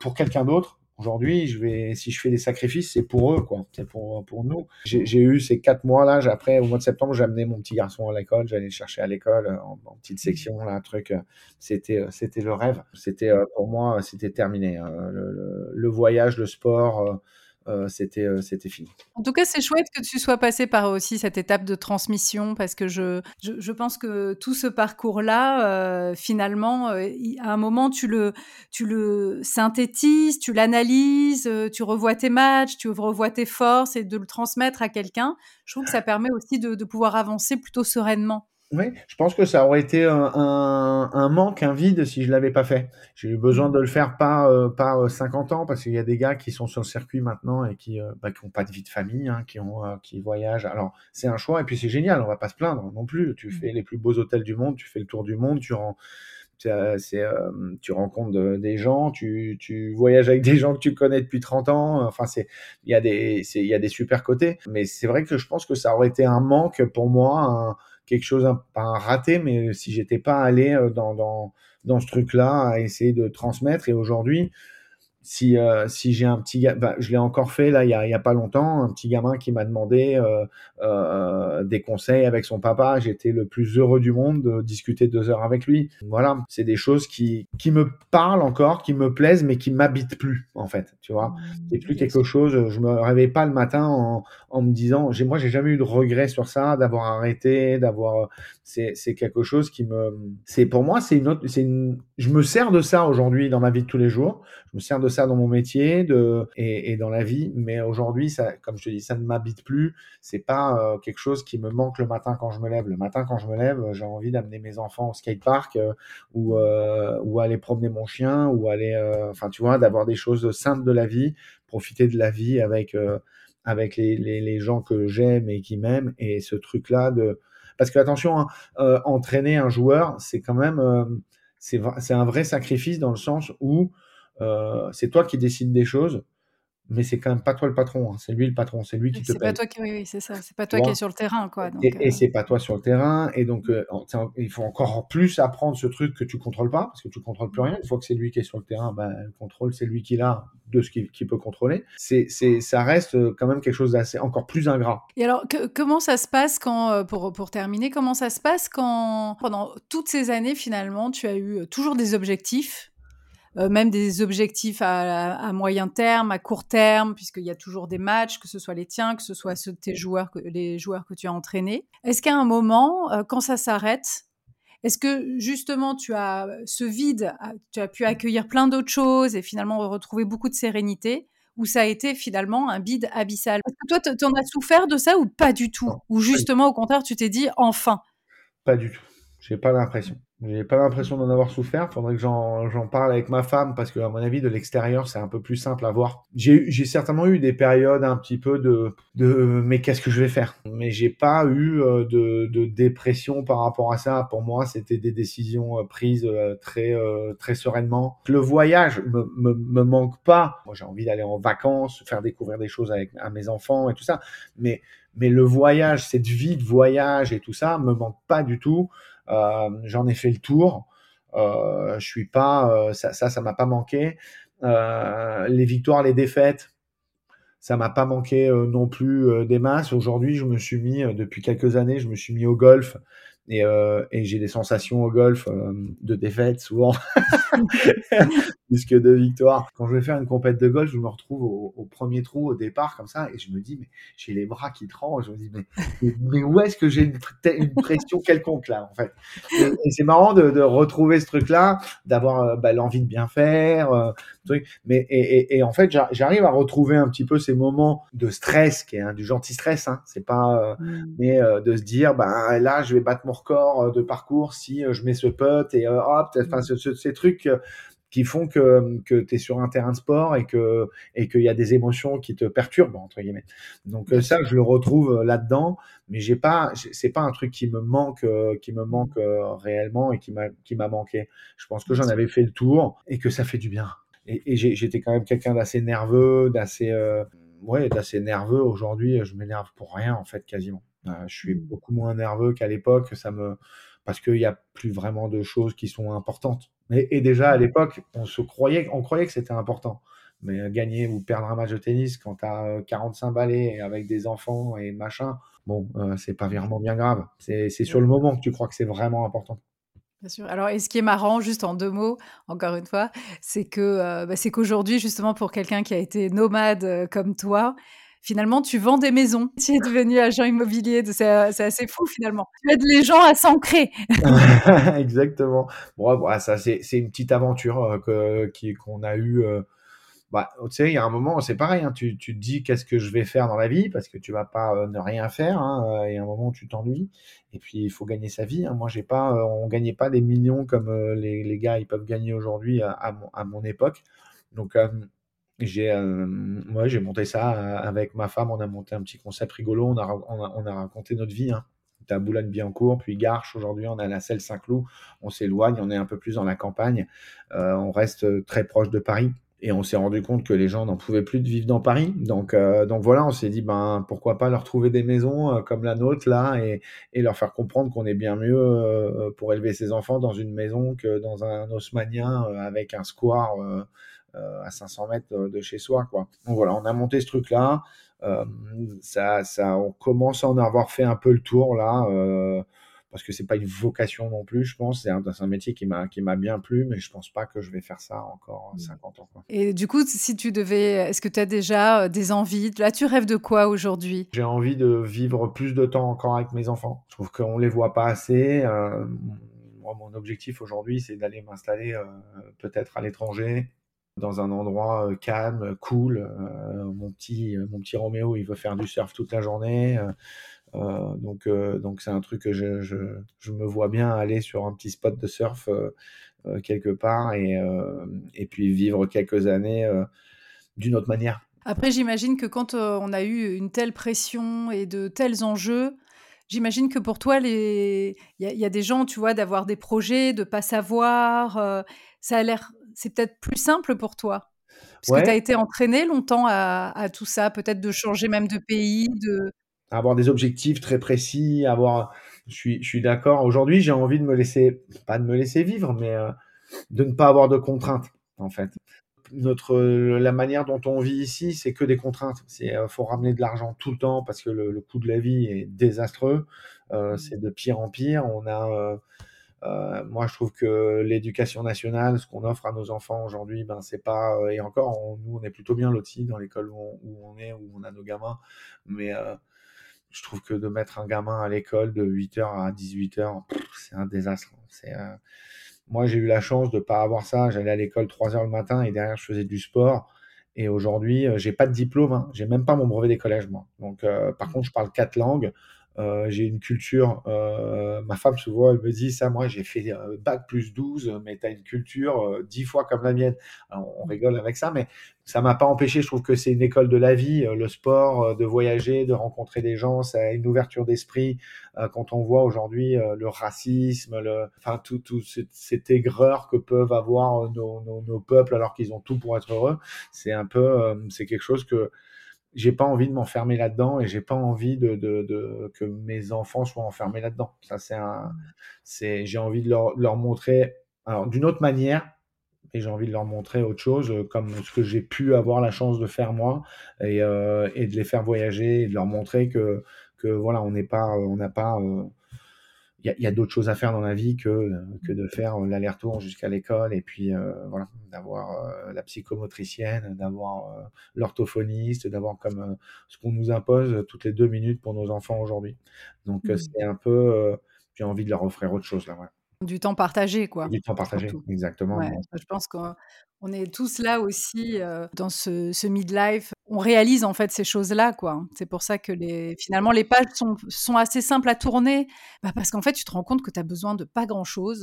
pour quelqu'un d'autre. Aujourd'hui, je vais, si je fais des sacrifices, c'est pour eux, quoi. C'est pour, pour nous. J'ai eu ces quatre mois-là. Après, au mois de septembre, amené mon petit garçon à l'école. J'allais le chercher à l'école euh, en, petite section, là, un truc. Euh, c'était, euh, c'était le rêve. C'était, pour moi, c'était terminé. Le, le, voyage, le sport, euh, c'était euh, c'était fini. En tout cas, c'est chouette que tu sois passé par aussi cette étape de transmission parce que je, je, pense que tout ce parcours-là, euh, finalement, à un moment, tu le, tu le synthétises, tu l'analyses, tu revois tes matchs, tu revois tes forces et de le transmettre à quelqu'un. Je trouve que ça permet aussi de pouvoir avancer plutôt sereinement. Oui, je pense que ça aurait été un, un, manque, un vide si je l'avais pas fait. J'ai eu besoin de le faire pas euh, par 50 euh, ans parce qu'il y a des gars qui sont sur le circuit maintenant et qui euh, bah, qui ont pas de vie de famille, hein, qui ont euh, qui voyagent. Alors c'est un choix et puis c'est génial, on va pas se plaindre non plus. Tu mmh. fais les plus beaux hôtels du monde, tu fais le tour du monde, tu rends c'est, tu rencontres des gens, tu, tu voyages avec des gens que tu connais depuis 30 ans. Enfin, c'est, il y a des, il y a des super côtés. Mais c'est vrai que je pense que ça aurait été un manque pour moi, un, quelque chose, pas raté, mais si j'étais pas allé euh, dans, dans, dans ce truc-là à essayer de transmettre. Et aujourd'hui, si, euh, si j'ai un petit bah, je l'ai encore fait là il y a, y a pas longtemps, un petit gamin qui m'a demandé euh, euh, des conseils avec son papa, j'étais le plus heureux du monde de discuter deux heures avec lui. Voilà, c'est des choses qui, qui me parlent encore, qui me plaisent, mais qui m'habitent plus en fait, tu vois. Mmh, c'est plus quelque chose, je me réveille pas le matin en, en me disant, j'ai, moi j'ai jamais eu de regret sur ça, d'avoir arrêté, d'avoir, c'est, c'est quelque chose qui me, c'est pour moi c'est une autre, c'est une, je me sers de ça aujourd'hui dans ma vie de tous les jours, je me sers de ça dans mon métier de, et, dans la vie, mais aujourd'hui, ça, comme je te dis, ça ne m'habite plus. C'est pas euh, quelque chose qui me manque le matin quand je me lève. Le matin quand je me lève, j'ai envie d'amener mes enfants au skatepark euh, ou, euh, ou aller promener mon chien ou aller, enfin, tu vois, d'avoir des choses simples de la vie, profiter de la vie avec avec les, les, gens que j'aime et qui m'aiment et ce truc là de parce que attention hein, entraîner un joueur c'est quand même c'est un vrai sacrifice dans le sens où euh, c'est toi qui décides des choses, mais c'est quand même pas toi le patron, hein. c'est lui le patron, c'est lui qui te paye. Pas toi qui, oui, c'est ça, c'est pas toi qui es sur le terrain, quoi. et, euh. c'est pas toi sur le terrain, et donc euh, il faut encore plus apprendre ce truc que tu contrôles pas, parce que tu contrôles plus rien. Une fois que c'est lui qui est sur le terrain, ben, le contrôle c'est lui qui l'a de ce qu'il peut contrôler. C'est, c'est, ça reste quand même quelque chose d'assez encore plus ingrat. Et alors, comment ça se passe quand, pour, pour terminer, comment ça se passe quand pendant toutes ces années finalement, tu as eu toujours des objectifs euh, même des objectifs à, moyen terme, à court terme, puisqu'il y a toujours des matchs, que ce soit les tiens, que ce soit ceux de tes joueurs, les joueurs que tu as entraînés. Est-ce qu'à un moment, euh, quand ça s'arrête, est-ce que justement tu as ce vide, tu as pu accueillir plein d'autres choses et finalement retrouver beaucoup de sérénité ou ça a été finalement un vide abyssal? Toi, tu en as souffert de ça ou pas du tout? Ou justement, au contraire, tu t'es dit enfin? Pas du tout. J'ai pas l'impression. J'ai pas l'impression d'en avoir souffert. Faudrait que j'en parle avec ma femme parce que, à mon avis, de l'extérieur, c'est un peu plus simple à voir. J'ai certainement eu des périodes un petit peu de, de mais qu'est-ce que je vais faire? Mais j'ai pas eu euh, de, de, dépression par rapport à ça. Pour moi, c'était des décisions euh, prises euh, très, très sereinement. Le voyage me, me, me manque pas. Moi, j'ai envie d'aller en vacances, faire découvrir des choses avec à mes enfants et tout ça. Mais, mais le voyage, cette vie de voyage et tout ça, me manque pas du tout. Euh, j'en ai fait le tour. Euh, je suis pas, euh, ça, ça, ça m'a pas manqué. les victoires, les défaites, ça m'a pas manqué non plus des masses. Aujourd'hui, je me suis mis, depuis quelques années, je me suis mis au golf et, euh, et j'ai des sensations au golf euh, de défaite souvent, plus que de victoire. Quand je vais faire une compète de golf, je me retrouve au, au, premier trou au départ comme ça et je me dis mais j'ai les bras qui tremblent. Je me dis mais, mais, où est-ce que j'ai une, une, pression quelconque là en fait? Et, c'est marrant de, de, retrouver ce truc là, d'avoir euh, bah, l'envie de bien faire, euh, truc. Mais et, et, en fait j'arrive à retrouver un petit peu ces moments de stress qui est hein, du gentil stress. Hein, c'est pas mmh. mais de se dire bah là je vais battre mon record euh, de parcours si euh, je mets ce putt et euh, hop, enfin, mmh. ces trucs qui font que, que tu es sur un terrain de sport et que et qu'il y a des émotions qui te perturbent entre guillemets. Donc ça je le retrouve là-dedans, mais j'ai pas c'est pas un truc qui me manque qui me manque réellement et qui m'a qui m'a manqué. Je pense que j'en avais fait le tour et que ça fait du bien. Et, et j'étais quand même quelqu'un d'assez nerveux, d'assez ouais, d'assez nerveux aujourd'hui, je m'énerve pour rien en fait quasiment. Euh, je suis mmh. beaucoup moins nerveux qu'à l'époque, ça me parce qu'il n'y a plus vraiment de choses qui sont importantes. Et, et déjà à mmh. l'époque, on se croyait, on croyait que c'était important. Mais euh, gagner ou perdre un match de tennis quand tu as 45 balais avec des enfants et machin, bon, euh, c'est pas vraiment bien grave. C'est sur le moment que tu crois que c'est vraiment important. Bien sûr. Alors, et ce qui est marrant, juste en deux mots, encore une fois, c'est que bah, c'est qu'aujourd'hui, justement, pour quelqu'un qui a été nomade comme toi, finalement, tu vends des maisons. Tu es devenu agent immobilier. C'est, assez fou, finalement. Tu aides les gens à s'ancrer. Exactement. Bon, ça, c'est, une petite aventure euh, qu'on a eue. Euh, bah, tu sais, il y a un moment, c'est pareil, hein, tu, tu, te dis qu'est-ce que je vais faire dans la vie, parce que tu vas pas euh, ne rien faire, hein, il y a un moment tu t'ennuies, et puis il faut gagner sa vie. Hein. Moi, j'ai pas, on gagnait pas des millions comme les, les, gars ils peuvent gagner aujourd'hui à, à, mon, à, mon, époque. Donc, j'ai euh, ouais, j'ai monté ça euh, avec ma femme. On a monté un petit concept rigolo. On a, on a, on a raconté notre vie. Hein. à Boulogne-Billancourt, puis Garches. Aujourd'hui, on a la Selle Saint-Cloud. On s'éloigne, on est un peu plus dans la campagne. Euh, on reste très proche de Paris. Et on s'est rendu compte que les gens n'en pouvaient plus de vivre dans Paris. Donc, euh, donc voilà, on s'est dit, ben, pourquoi pas leur trouver des maisons euh, comme la nôtre là et, et leur faire comprendre qu'on est bien mieux euh, pour élever ses enfants dans une maison que dans un haussmanien avec un square à 500 mètres de chez soi, quoi. Donc voilà, on a monté ce truc-là. ça, ça, on commence à en avoir fait un peu le tour là parce que c'est pas une vocation non plus, je pense. C'est un, un, métier qui m'a qui m'a bien plu, mais je pense pas que je vais faire ça encore 50 mmh. ans. Quoi. Et du coup, si tu devais, est-ce que tu as déjà euh, des envies? Là, tu rêves de quoi aujourd'hui? J'ai envie de vivre plus de temps encore avec mes enfants. Je trouve qu'on les voit pas assez. Euh, moi, mon objectif aujourd'hui, c'est d'aller m'installer euh, peut-être à l'étranger, dans un endroit calme, cool. mon petit mon petit Roméo, il veut faire du surf toute la journée. Euh, donc, euh, donc c'est un truc que je, je, je, me vois bien aller sur un petit spot de surf euh, quelque part et, et puis vivre quelques années d'une autre manière. Après, j'imagine que quand on a eu une telle pression et de tels enjeux, j'imagine que pour toi, il y, y, a des gens, tu vois, d'avoir des projets, de pas savoir, ça a l'air, c'est peut-être plus simple pour toi. Parce que tu as été entraîné longtemps à, à tout ça, peut-être de changer même de pays, de avoir des objectifs très précis, avoir. Je suis, je suis d'accord. Aujourd'hui, j'ai envie de me laisser, pas de me laisser vivre, mais euh, de ne pas avoir de contraintes, en fait. Notre, la manière dont on vit ici, c'est que des contraintes. C'est, euh, faut ramener de l'argent tout le temps parce que le, le coût de la vie est désastreux. Euh, mmh. c'est de pire en pire. On a, euh, moi, je trouve que l'éducation nationale, ce qu'on offre à nos enfants aujourd'hui, ben c'est pas. et encore, on, nous, on est plutôt bien lotis dans l'école où on, est, où on a nos gamins, mais je trouve que de mettre un gamin à l'école de 8h à 18h, c'est un désastre. C'est, euh, Moi, j'ai eu la chance de ne pas avoir ça. J'allais à l'école 3h le matin et derrière, je faisais du sport. Et aujourd'hui, euh, j'ai pas de diplôme. Hein. J'ai même pas mon brevet des collèges, moi. Donc, euh, par mmh. contre, je parle quatre langues. Euh, j'ai une culture, euh, ma femme souvent elle me dit ça, moi j'ai fait euh, bac plus 12, mais tu as une culture dix fois comme la mienne. on rigole avec ça, mais ça m'a pas empêché, je trouve que c'est une école de la vie, le sport, de voyager, de rencontrer des gens, ça a une ouverture d'esprit. quand on voit aujourd'hui le racisme, le, enfin tout, tout cette, aigreur que peuvent avoir nos, nos, nos peuples alors qu'ils ont tout pour être heureux, c'est un peu, c'est quelque chose que j'ai pas envie de m'enfermer là-dedans et j'ai pas envie de, de, de, que mes enfants soient enfermés là-dedans. Ça, c'est un, c'est, j'ai envie de leur, leur montrer, alors d'une autre manière, et j'ai envie de leur montrer autre chose, euh, comme ce que j'ai pu avoir la chance de faire moi, et, euh, et de les faire voyager, et de leur montrer que, que voilà, on n'est pas, on n'a pas, euh, il y a, d'autres choses à faire dans la vie que, que de faire l'aller-retour jusqu'à l'école et puis euh, voilà, d'avoir euh, la psychomotricienne, d'avoir euh, l'orthophoniste, d'avoir comme ce qu'on nous impose toutes les deux minutes pour nos enfants aujourd'hui. Donc mmh. c'est un peu, j'ai envie de leur offrir autre chose là. Ouais. Du temps partagé, quoi. Du temps partagé, exactement. je pense qu'on est tous là aussi dans ce, ce midlife. On réalise en fait ces choses-là, quoi. C'est pour ça que les, finalement les pages sont, sont assez simples à tourner, bah, parce qu'en fait tu te rends compte que tu as besoin de pas grand-chose.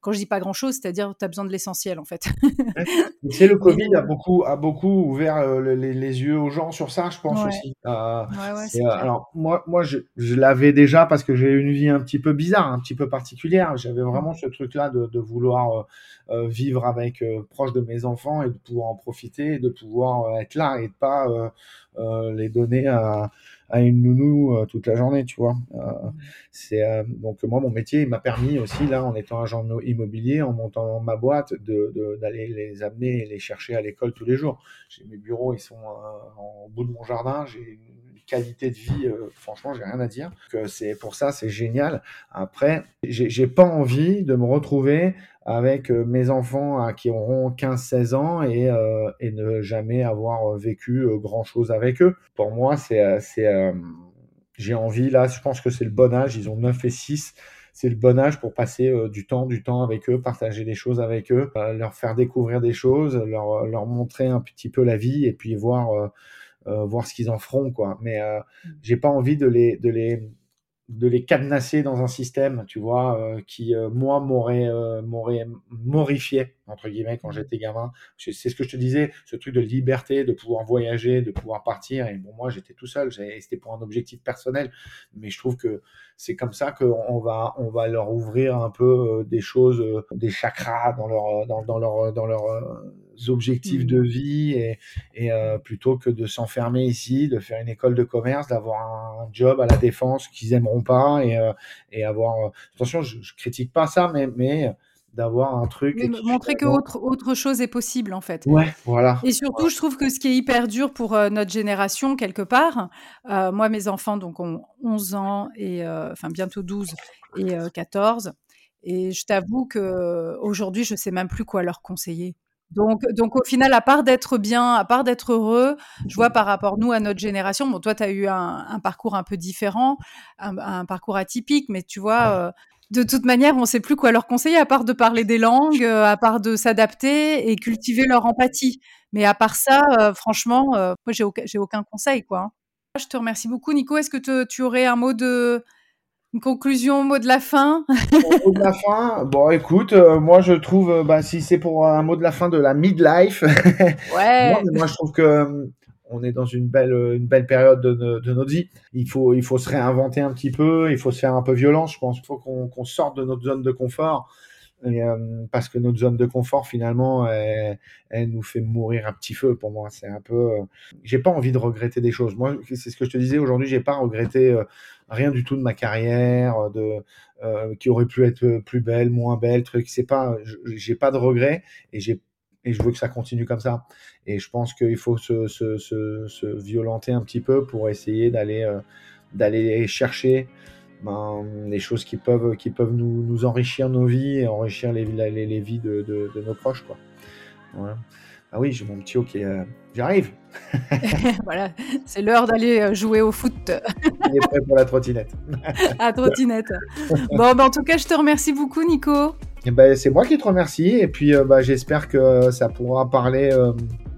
quand je dis pas grand-chose, c'est-à-dire tu as besoin de l'essentiel en fait. c'est le Covid a beaucoup, a beaucoup ouvert les, les, yeux aux gens sur ça, je pense aussi. Euh, alors moi, moi je, je l'avais déjà parce que j'ai une vie un petit peu bizarre, un petit peu particulière j'avais vraiment ce truc-là de, de vouloir euh, euh, vivre avec euh, proche de mes enfants et de pouvoir en profiter, et de pouvoir être là et de pas les donner à, à une nounou toute la journée, tu vois. c'est donc moi mon métier m'a permis aussi là en étant agent immobilier, en montant ma boîte, de d'aller les amener et les chercher à l'école tous les jours. J'ai mes bureaux, ils sont en bout de mon jardin. J'ai qualité de vie, euh, franchement, j'ai rien à dire. Que c'est pour ça, c'est génial. Après, j'ai pas envie de me retrouver avec euh, mes enfants qui auront 15-16 ans et, euh, et ne jamais avoir vécu grand chose avec eux. Pour moi, c'est, j'ai envie là. Je pense que c'est le bon âge. Ils ont 9 et 6 c'est le bon âge pour passer du temps, du temps avec eux, partager des choses avec eux, leur faire découvrir des choses, leur, montrer un petit peu la vie et puis voir euh, voir ce qu'ils en feront, quoi. Mais euh, mmh. j'ai pas envie de les, de les, de les cadenasser dans un système, tu vois, euh, qui moi m'aurait m'aurait morifié entre guillemets quand mmh. j'étais gamin. C'est ce que je te disais, ce truc de liberté, de pouvoir voyager, de pouvoir partir. Et bon, moi j'étais tout seul, c'était pour un objectif personnel, mais je trouve que c'est comme ça qu'on va on va leur ouvrir un peu des choses, des chakras dans leur dans, dans leur dans leur objectifs mmh. de vie et, et euh, plutôt que de s'enfermer ici, de faire une école de commerce, d'avoir un job à la défense qu'ils aimeront pas et, euh, et avoir. Euh, attention, je, je critique pas ça, mais mais d'avoir un truc. Et montrer que autre, autre chose est possible, en fait. Ouais, voilà. Et surtout, je trouve que ce qui est hyper dur pour notre génération, quelque part, moi, mes enfants donc, ont 11 ans, et enfin bientôt 12 et 14. Et je t'avoue qu'aujourd'hui, je ne sais même plus quoi leur conseiller. Donc, donc au final, à part d'être bien, à part d'être heureux, je vois par rapport nous à notre génération. Bon, toi, tu as eu un, parcours un peu différent, un, parcours atypique, mais tu vois, euh, de toute manière, on ne sait plus quoi leur conseiller à part de parler des langues, euh, à part de s'adapter et cultiver leur empathie. Mais à part ça, euh, franchement, moi, j'ai aucun, aucun conseil, quoi. Je te remercie beaucoup, Nico. Est-ce que tu aurais un mot de, une conclusion, mot de la fin? Mot de la fin? Bon, écoute, euh, moi je trouve, euh, bah, si c'est pour un mot de la fin de la midlife, ouais. moi je trouve que euh, on est dans une belle, une belle période de, de, notre vie. Il faut, il faut se réinventer un petit peu, il faut se faire un peu violence. Je pense qu'il faut qu'on sorte de notre zone de confort. parce que notre zone de confort finalement elle, nous fait mourir un petit feu pour moi c'est un peu j'ai pas envie de regretter des choses moi c'est ce que je te disais aujourd'hui j'ai pas regretté rien du tout de ma carrière, euh, de, euh, qui aurait pu être plus belle, moins belle, truc. C'est pas, j'ai pas de regrets et j'ai et je veux que ça continue comme ça. Et je pense qu'il faut se, se, se, se, violenter un petit peu pour essayer d'aller euh, d'aller chercher ben, les choses qui peuvent, qui peuvent nous, nous enrichir nos vies et enrichir les, les, les vies de, de, de, nos proches. Quoi. Voilà. Ah oui, j'ai mon petit qui est. J'arrive Voilà, c'est l'heure d'aller euh, jouer au foot. Il est prêt pour la trottinette. à trottinette. Bon, ben, en tout cas, je te remercie beaucoup, Nico. Eh ben, c'est moi qui te remercie. Et puis, euh, bah, j'espère que ça pourra parler euh,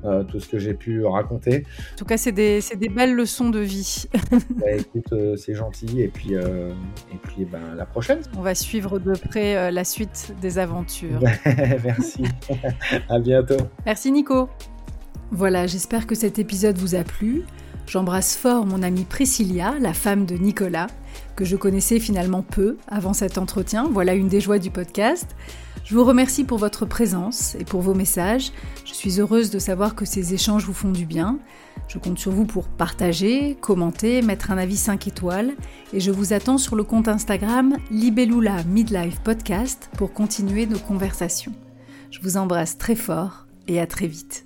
euh, tout ce que j'ai pu raconter. En tout cas, c'est des, des, belles leçons de vie. bah, écoute, euh, c'est gentil. Et puis, euh, et puis ben, la prochaine. On va suivre de près la suite des aventures. Merci. à bientôt. Merci, Nico. Voilà, j'espère que cet épisode vous a plu. J'embrasse fort mon amie Priscilla, la femme de Nicolas, que je connaissais finalement peu avant cet entretien. Voilà une des joies du podcast. Je vous remercie pour votre présence et pour vos messages. Je suis heureuse de savoir que ces échanges vous font du bien. Je compte sur vous pour partager, commenter, mettre un avis 5 étoiles et je vous attends sur le compte Instagram Libellula Midlife Podcast pour continuer nos conversations. Je vous embrasse très fort et à très vite.